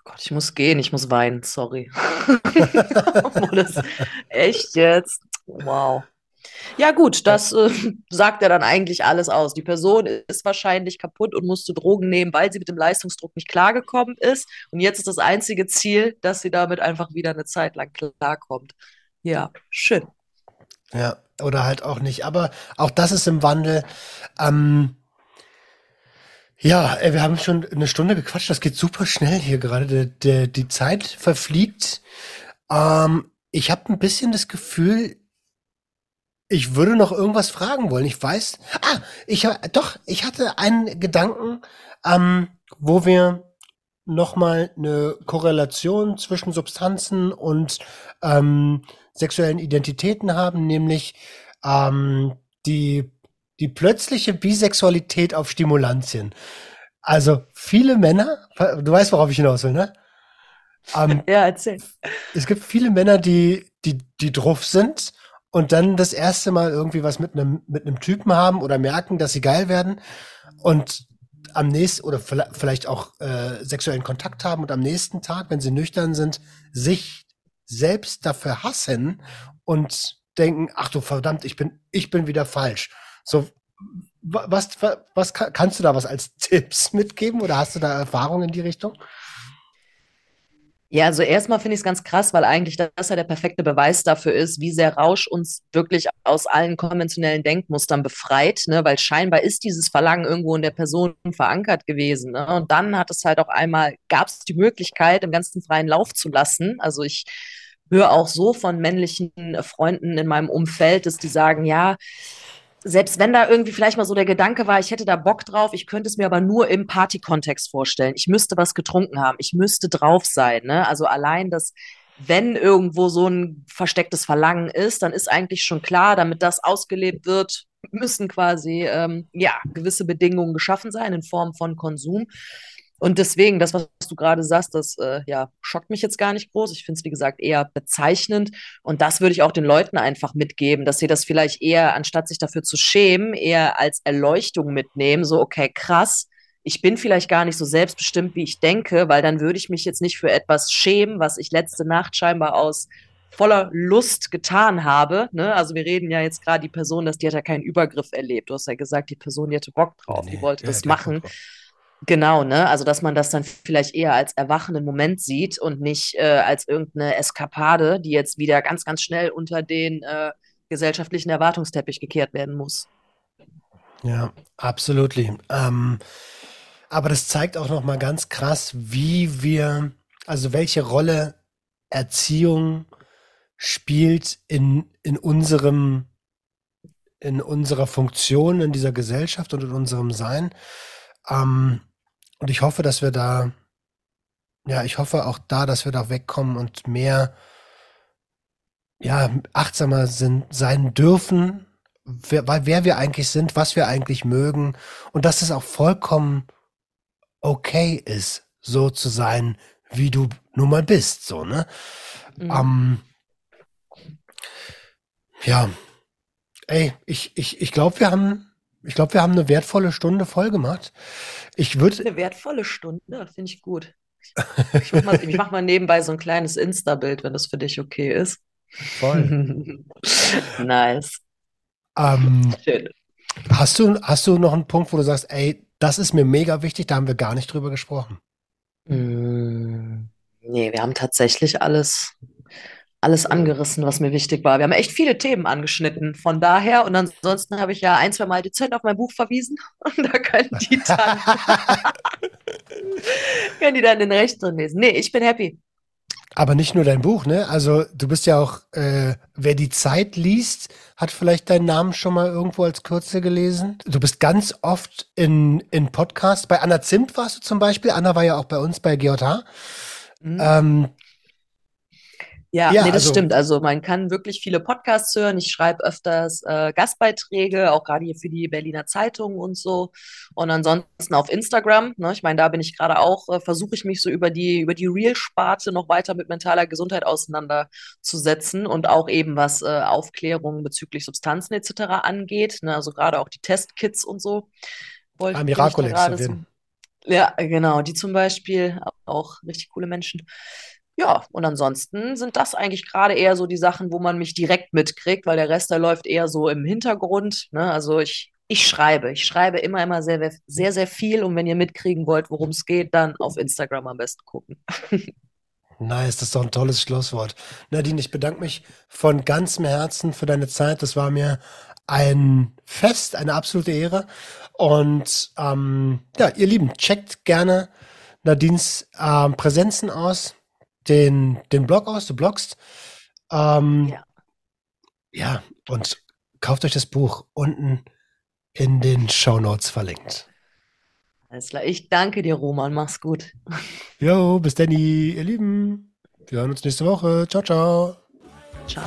Gott, ich muss gehen, ich muss weinen, sorry. Obwohl das echt jetzt. Wow. Ja, gut, das äh, sagt ja dann eigentlich alles aus. Die Person ist wahrscheinlich kaputt und musste Drogen nehmen, weil sie mit dem Leistungsdruck nicht klargekommen ist. Und jetzt ist das einzige Ziel, dass sie damit einfach wieder eine Zeit lang klarkommt. Ja, schön. Ja, oder halt auch nicht. Aber auch das ist im Wandel. Ähm, ja, ey, wir haben schon eine Stunde gequatscht. Das geht super schnell hier gerade. Der, der, die Zeit verfliegt. Ähm, ich habe ein bisschen das Gefühl, ich würde noch irgendwas fragen wollen. Ich weiß. Ah, ich doch, ich hatte einen Gedanken, ähm, wo wir noch mal eine Korrelation zwischen Substanzen und ähm, sexuellen Identitäten haben, nämlich ähm, die die plötzliche Bisexualität auf Stimulantien. Also viele Männer, du weißt, worauf ich hinaus will, ne? Ähm, Ja, erzähl. es gibt viele Männer, die, die, die drauf sind und dann das erste Mal irgendwie was mit einem, mit einem Typen haben oder merken, dass sie geil werden und am nächsten oder vielleicht auch äh, sexuellen Kontakt haben und am nächsten Tag, wenn sie nüchtern sind, sich selbst dafür hassen und denken, ach du verdammt, ich bin, ich bin wieder falsch. So, wa- was, wa- was ka- kannst du da was als Tipps mitgeben oder hast du da Erfahrungen in die Richtung? Ja, also erstmal finde ich es ganz krass, weil eigentlich das ja der perfekte Beweis dafür ist, wie sehr Rausch uns wirklich aus allen konventionellen Denkmustern befreit, ne? weil scheinbar ist dieses Verlangen irgendwo in der Person verankert gewesen. Ne? Und dann hat es halt auch einmal, gab es die Möglichkeit, im ganzen freien Lauf zu lassen. Also ich höre auch so von männlichen Freunden in meinem Umfeld, dass die sagen, ja, selbst wenn da irgendwie vielleicht mal so der Gedanke war, ich hätte da Bock drauf, ich könnte es mir aber nur im Party-Kontext vorstellen. Ich müsste was getrunken haben, ich müsste drauf sein. Ne? Also allein das, wenn irgendwo so ein verstecktes Verlangen ist, dann ist eigentlich schon klar, damit das ausgelebt wird, müssen quasi ähm, ja gewisse Bedingungen geschaffen sein in Form von Konsum. Und deswegen, das, was du gerade sagst, das äh, ja, schockt mich jetzt gar nicht groß. Ich finde es, wie gesagt, eher bezeichnend. Und das würde ich auch den Leuten einfach mitgeben, dass sie das vielleicht eher, anstatt sich dafür zu schämen, eher als Erleuchtung mitnehmen. So, okay, krass, ich bin vielleicht gar nicht so selbstbestimmt, wie ich denke, weil dann würde ich mich jetzt nicht für etwas schämen, was ich letzte Nacht scheinbar aus voller Lust getan habe. Ne? Also wir reden ja jetzt gerade die Person, dass die hat ja keinen Übergriff erlebt. Du hast ja gesagt, die Person, die hatte Bock drauf, nee, die wollte ja, das machen. Genau, ne? Also, dass man das dann vielleicht eher als erwachenden Moment sieht und nicht äh, als irgendeine Eskapade, die jetzt wieder ganz, ganz schnell unter den äh, gesellschaftlichen Erwartungsteppich gekehrt werden muss. Ja, absolut. Ähm, aber das zeigt auch noch mal ganz krass, wie wir, also welche Rolle Erziehung spielt in, in unserem, in unserer Funktion in dieser Gesellschaft und in unserem Sein. Ähm, und ich hoffe, dass wir da, ja, ich hoffe auch da, dass wir da wegkommen und mehr, ja, achtsamer sind, sein dürfen, wer, weil wer wir eigentlich sind, was wir eigentlich mögen und dass es auch vollkommen okay ist, so zu sein, wie du nun mal bist, so, ne? Mhm. Ähm, ja, ey, ich, ich, ich glaube, wir haben ich glaube, wir haben eine wertvolle Stunde voll gemacht. Ich würde. Eine wertvolle Stunde, finde ich gut. Ich mache mal, mach mal nebenbei so ein kleines Insta-Bild, wenn das für dich okay ist. Voll. nice. Ähm, Schön. Hast du, hast du noch einen Punkt, wo du sagst, ey, das ist mir mega wichtig, da haben wir gar nicht drüber gesprochen? Mm, nee, wir haben tatsächlich alles alles angerissen, was mir wichtig war. Wir haben echt viele Themen angeschnitten. Von daher, und ansonsten habe ich ja ein, zwei Mal dezent auf mein Buch verwiesen. Und da können die dann, können die dann den Recht drin lesen. Nee, ich bin happy. Aber nicht nur dein Buch, ne? Also du bist ja auch, äh, wer die Zeit liest, hat vielleicht deinen Namen schon mal irgendwo als Kürze gelesen. Du bist ganz oft in, in Podcasts. Bei Anna Zimt warst du zum Beispiel. Anna war ja auch bei uns bei GJH. Mhm. Ähm, ja, ja nee, das also, stimmt. Also man kann wirklich viele Podcasts hören. Ich schreibe öfters äh, Gastbeiträge, auch gerade hier für die Berliner Zeitung und so. Und ansonsten auf Instagram. Ne? Ich meine, da bin ich gerade auch, äh, versuche ich mich so über die, über die Real-Sparte noch weiter mit mentaler Gesundheit auseinanderzusetzen und auch eben was äh, Aufklärung bezüglich Substanzen etc. angeht. Ne? Also gerade auch die Testkits und so. Wollte, ah, Miraculex. Ja, genau, die zum Beispiel, auch richtig coole Menschen. Ja, und ansonsten sind das eigentlich gerade eher so die Sachen, wo man mich direkt mitkriegt, weil der Rest, der läuft eher so im Hintergrund. Ne? Also ich, ich schreibe. Ich schreibe immer, immer sehr, sehr, sehr viel. Und wenn ihr mitkriegen wollt, worum es geht, dann auf Instagram am besten gucken. Nice, das ist doch ein tolles Schlusswort. Nadine, ich bedanke mich von ganzem Herzen für deine Zeit. Das war mir ein Fest, eine absolute Ehre. Und ähm, ja, ihr Lieben, checkt gerne Nadines ähm, Präsenzen aus den, den Blog aus, du bloggst. Ähm, ja. ja, und kauft euch das Buch unten in den Show Notes verlinkt. Alles klar, ich danke dir, Roman. Mach's gut. Jo, bis dann, ihr Lieben. Wir hören uns nächste Woche. Ciao, ciao. Ciao.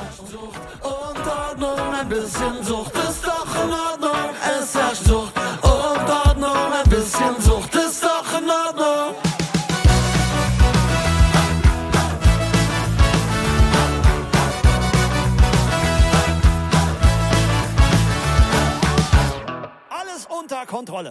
Und Ordnung, ein bisschen Sucht ist doch in Ordnung. Es herrscht Sucht Kontrolle.